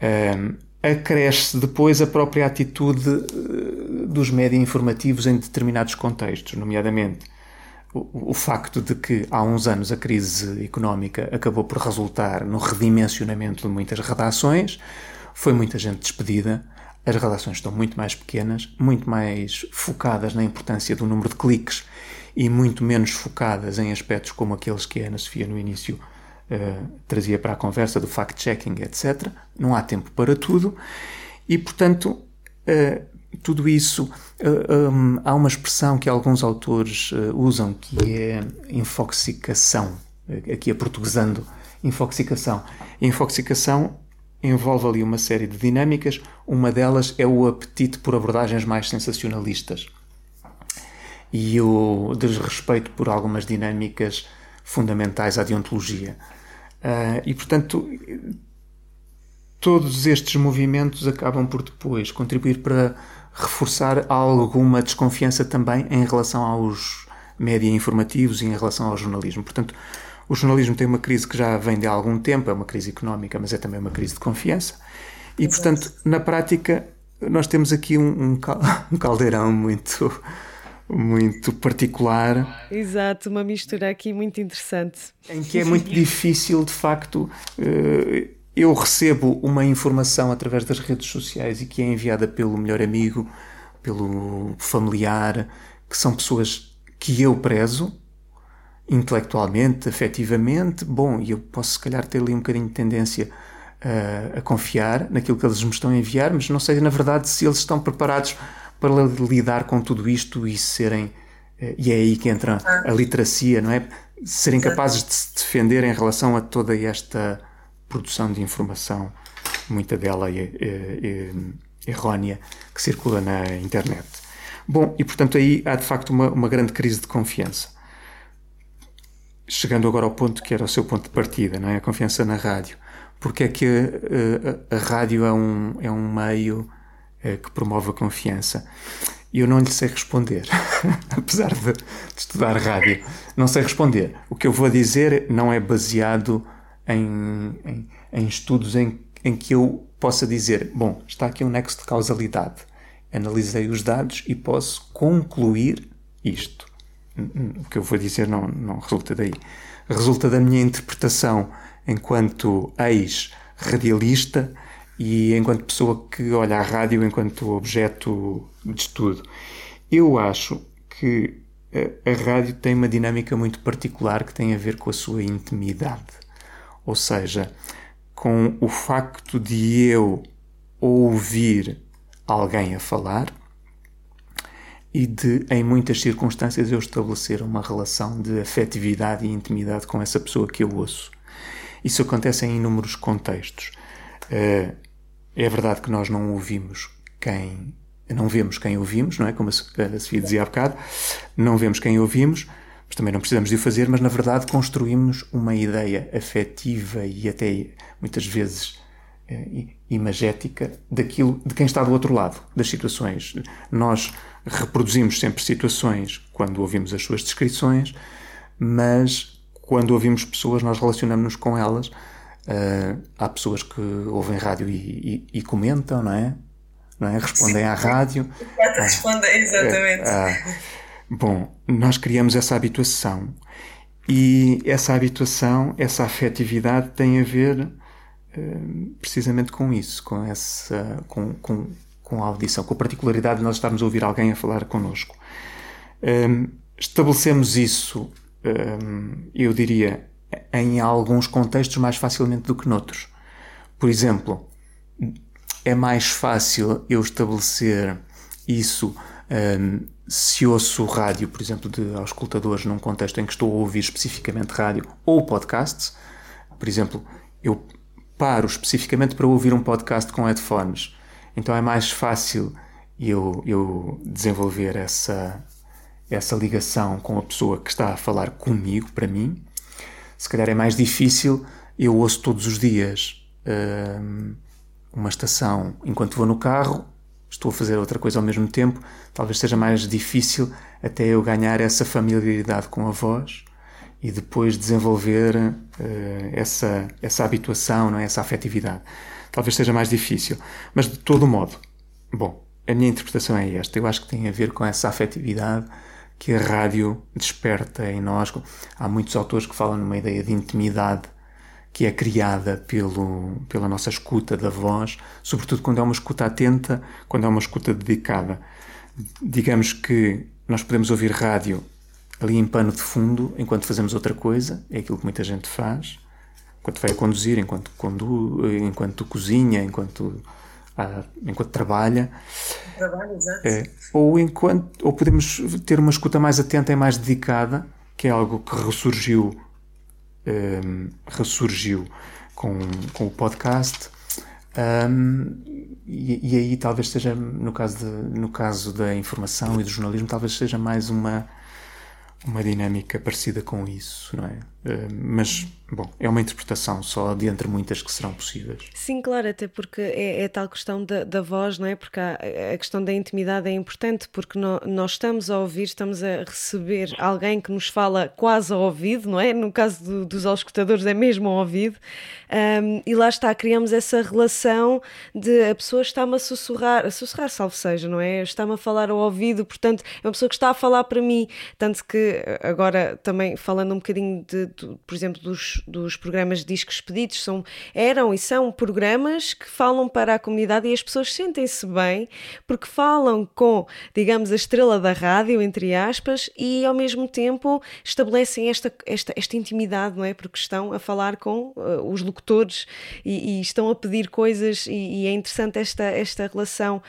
Um, acresce depois a própria atitude eh, dos média informativos em determinados contextos, nomeadamente o, o, facto de que há uns anos a crise económica acabou por resultar no redimensionamento de muitas redações, foi muita gente despedida, as redações estão muito mais pequenas, muito mais focadas na importância do número de cliques e muito menos focadas em aspectos como aqueles que a Ana Sofia no início uh, trazia para a conversa do fact-checking, etc. Não há tempo para tudo e, portanto, uh, tudo isso. Uh, um, há uma expressão que alguns autores usam que é infoxicação, aqui a portuguesando, infoxicação. infoxicação envolve ali uma série de dinâmicas, uma delas é o apetite por abordagens mais sensacionalistas e o desrespeito por algumas dinâmicas fundamentais à deontologia. Uh, e, portanto, todos estes movimentos acabam por depois contribuir para reforçar alguma desconfiança também em relação aos média informativos e em relação ao jornalismo. Portanto, o jornalismo tem uma crise que já vem de algum tempo, é uma crise económica, mas é também uma crise de confiança. E, Exato. portanto, na prática, nós temos aqui um, um caldeirão muito, muito particular. Exato, uma mistura aqui muito interessante. Em que é muito difícil, de facto. Eh, eu recebo uma informação através das redes sociais e que é enviada pelo melhor amigo, pelo familiar, que são pessoas que eu prezo, intelectualmente, afetivamente, bom, e eu posso se calhar ter ali um bocadinho de tendência uh, a confiar naquilo que eles me estão a enviar, mas não sei na verdade se eles estão preparados para lidar com tudo isto e serem, uh, e é aí que entra a literacia, não é? Serem capazes de se defender em relação a toda esta produção de informação, muita dela é, é, é errónea, que circula na internet. Bom, e portanto aí há de facto uma, uma grande crise de confiança chegando agora ao ponto que era o seu ponto de partida, não é? A confiança na rádio. Porque é que a, a, a rádio é um, é um meio que promove a confiança? E eu não lhe sei responder, apesar de, de, estudar rádio. Não sei responder. O que eu vou dizer não é baseado em, em, em estudos em, em que eu possa dizer: bom, está aqui um nexo de causalidade. Analisei os dados e posso concluir isto o que eu vou dizer não, não resulta daí. Resulta da minha interpretação enquanto ex-radialista e enquanto pessoa que olha a rádio enquanto objeto de estudo. Eu acho que a, a rádio tem uma dinâmica muito particular que tem a ver com a sua intimidade. Ou seja, com o facto de eu ouvir alguém a falar e de, em muitas circunstâncias, eu estabelecer uma relação de afetividade e intimidade com essa pessoa que eu ouço. Isso acontece em inúmeros contextos. Eh, é verdade que nós não ouvimos quem. Não vemos quem ouvimos, não é? Como a Sofia dizia há bocado, não vemos quem ouvimos, mas também não precisamos de o fazer, mas na verdade construímos uma ideia afetiva e até muitas vezes eh, imagética daquilo de quem está do outro lado das situações. Nós reproduzimos sempre situações quando ouvimos as suas descrições, mas quando ouvimos pessoas, nós relacionamos-nos com elas. Uh, há pessoas que ouvem rádio e, e, e comentam, não é? Não é? Respondem Sim. à rádio. Respondem, exatamente. Uh, bom, nós criamos essa habituação e essa habituação, essa afetividade tem a ver uh, precisamente com isso, com essa, com, com, com a audição, com a particularidade de nós estarmos a ouvir alguém a falar connosco. Um, estabelecemos isso, um, eu diria, em alguns contextos mais facilmente do que noutros. Por exemplo, é mais fácil eu estabelecer isso um, se ouço rádio, por exemplo, de auscultadores num contexto em que estou a ouvir especificamente rádio ou podcasts. Por exemplo, eu paro especificamente para ouvir um podcast com headphones então é mais fácil eu, eu desenvolver essa, essa ligação com a pessoa que está a falar comigo, para mim. Se calhar é mais difícil, eu ouço todos os dias hum, uma estação enquanto vou no carro, estou a fazer outra coisa ao mesmo tempo, talvez seja mais difícil até eu ganhar essa familiaridade com a voz e depois desenvolver uh, essa, essa habituação, não é? essa afetividade. Talvez seja mais difícil. Mas de todo modo, bom, a minha interpretação é esta. Eu acho que tem a ver com essa afetividade que a rádio desperta em nós. Há muitos autores que falam numa ideia de intimidade que é criada pelo, pela nossa escuta da voz, sobretudo quando é uma escuta atenta, quando é uma escuta dedicada. Digamos que nós podemos ouvir rádio ali em pano de fundo enquanto fazemos outra coisa, é aquilo que muita gente faz, enquanto vai a conduzir, enquanto, condu, enquanto cozinha, enquanto, ah, enquanto trabalha. Trabalho. É, ou, enquanto, ou podemos ter uma escuta mais atenta e mais dedicada, que é algo que ressurgiu, um, ressurgiu com, com o podcast. Um, e, e, aí talvez seja, no caso, de, no caso da informação e do jornalismo, talvez seja mais uma uma dinâmica parecida com isso, não é? Uh, mas, bom, é uma interpretação só de entre muitas que serão possíveis. Sim, claro, até porque é, é tal questão da, da, voz, não é? Porque a, a questão da intimidade é importante, porque no, nós estamos a ouvir, estamos a receber alguém que nos fala quase ao ouvido, não é? No caso do, dos auscultadores é mesmo ao ouvido, um, e lá está, criamos essa relação de a pessoa está-me a sussurrar, a sussurrar, salvo seja, não é? Está-me a falar ao ouvido, portanto, é uma pessoa que está a falar para mim, tanto que agora também falando um bocadinho de por exemplo, dos, dos programas de discos expedidos, são, eram e são programas que falam para a comunidade e as pessoas sentem-se bem porque falam com, digamos, a estrela da rádio, entre aspas, e ao mesmo tempo estabelecem esta, esta, esta intimidade, não é? Porque estão a falar com uh, os locutores e, e, estão a pedir coisas, e, e, é interessante esta, esta relação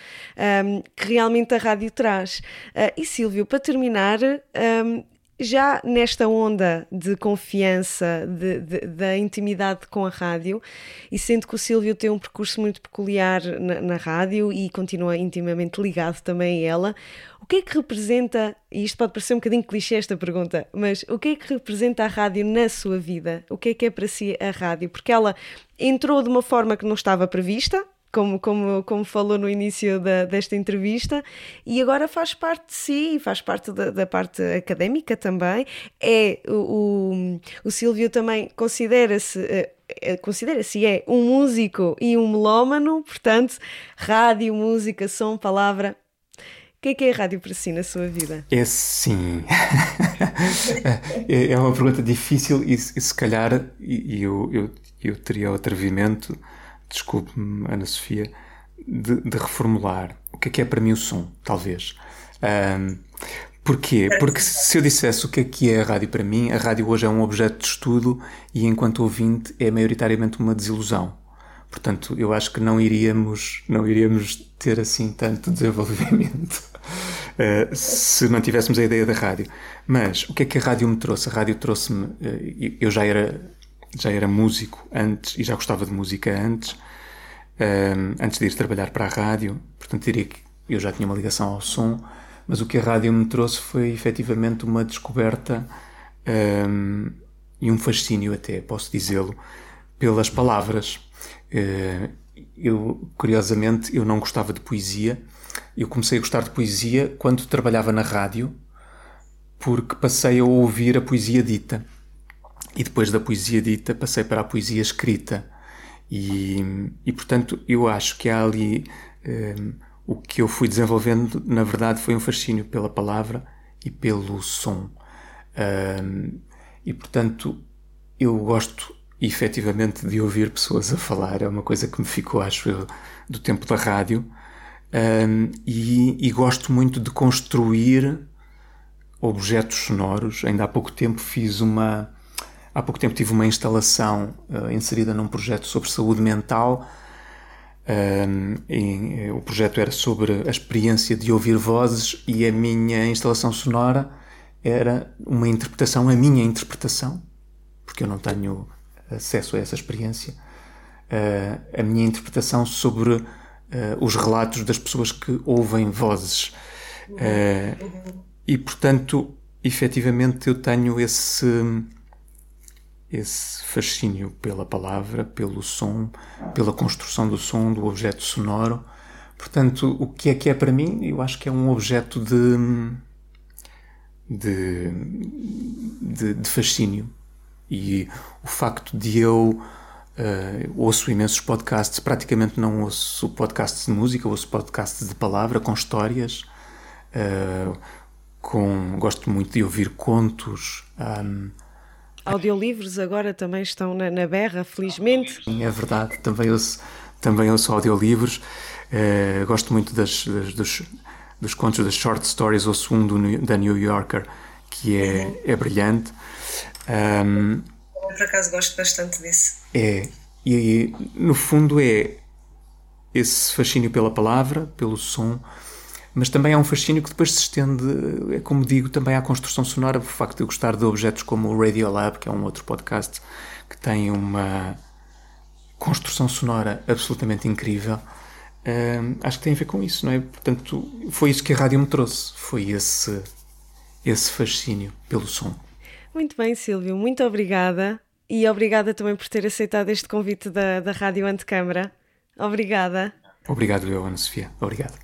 um, que realmente a rádio traz. Uh, e Silvio, para terminar, um, já nesta onda de confiança, de, de, da intimidade com a rádio, e sendo que o Silvio tem um percurso muito peculiar na, na, rádio e continua intimamente ligado também a ela, o que é que representa, e isto pode parecer um bocadinho clichê esta pergunta, mas o que é que representa a rádio na sua vida? O que é que é para si a rádio? Porque ela entrou de uma forma que não estava prevista, como, como, como falou no início da, desta entrevista, e agora faz parte de si, faz parte da, da parte académica também. É o, o, o Silvio também considera-se eh, eh, considera-se é um músico e um melómano, portanto, rádio, música, som, palavra. O que é que é rádio para si na sua vida? É sim. é, é uma pergunta difícil e, e se calhar eu, eu, eu teria o atrevimento desculpe-me, Ana Sofia, de, de, reformular o que é que é para mim o som, talvez. Um, porquê? Porque se eu dissesse o que é que é a rádio para mim, a rádio hoje é um objeto de estudo e enquanto ouvinte é maioritariamente uma desilusão. Portanto, eu acho que não iríamos, não iríamos ter assim tanto desenvolvimento uh, se não tivéssemos a ideia da rádio. Mas o que é que a rádio me trouxe? A rádio trouxe-me. Uh, eu já era já era músico antes e já gostava de música antes, um, antes de ir trabalhar para a rádio, portanto diria que eu já tinha uma ligação ao som, mas o que a rádio me trouxe foi efetivamente uma descoberta um, e um fascínio até, posso dizê-lo, pelas palavras. Uh, eu, curiosamente, eu não gostava de poesia. Eu comecei a gostar de poesia quando trabalhava na rádio, porque passei a ouvir a poesia dita. E depois da poesia dita passei para a poesia escrita. E, e portanto, eu acho que há ali um, o que eu fui desenvolvendo, na verdade, foi um fascínio pela palavra e pelo som. Um, e portanto, eu gosto efetivamente de ouvir pessoas a falar, é uma coisa que me ficou, acho eu, do tempo da rádio. Um, e, e gosto muito de construir objetos sonoros. Ainda há pouco tempo fiz uma Há pouco tempo tive uma instalação uh, inserida num projeto sobre saúde mental. Um, e, uh, o projeto era sobre a experiência de ouvir vozes e a minha instalação sonora era uma interpretação, a minha interpretação, porque eu não tenho acesso a essa experiência, uh, a minha interpretação sobre uh, os relatos das pessoas que ouvem vozes. Uh, e, portanto, efetivamente eu tenho esse esse fascínio pela palavra, pelo som, pela construção do som, do objeto sonoro, Portanto, o que é que é para mim? Eu acho que é um objeto de, de, de, de fascínio. E o facto de eu uh, ouço imensos podcasts, praticamente não ouço podcasts de música, ouço podcasts de palavra, com histórias. Uh, com, gosto muito de ouvir contos. Um, Audiolivros agora também estão na, na berra, felizmente. É verdade, também ouço, também ouço audiolivros. Uh, gosto muito das, das, dos, dos contos, das short stories. Ouço um do, da New Yorker que é, é brilhante. Um, por acaso gosto bastante disso. É, e no fundo é esse fascínio pela palavra, pelo som, mas também há um fascínio que depois se estende, é como digo, também à construção sonora, por facto de eu gostar de objetos como o Radiolab, que é um outro podcast que tem uma construção sonora absolutamente incrível. Acho que tem a ver com isso, não é? Portanto, foi isso que a rádio me trouxe, foi esse, esse fascínio pelo som. Muito bem, Silvio, muito obrigada e obrigada também por ter aceitado este convite da, da Rádio Antecâmara. Obrigada. Obrigado, eu, Ana Sofia. Obrigado.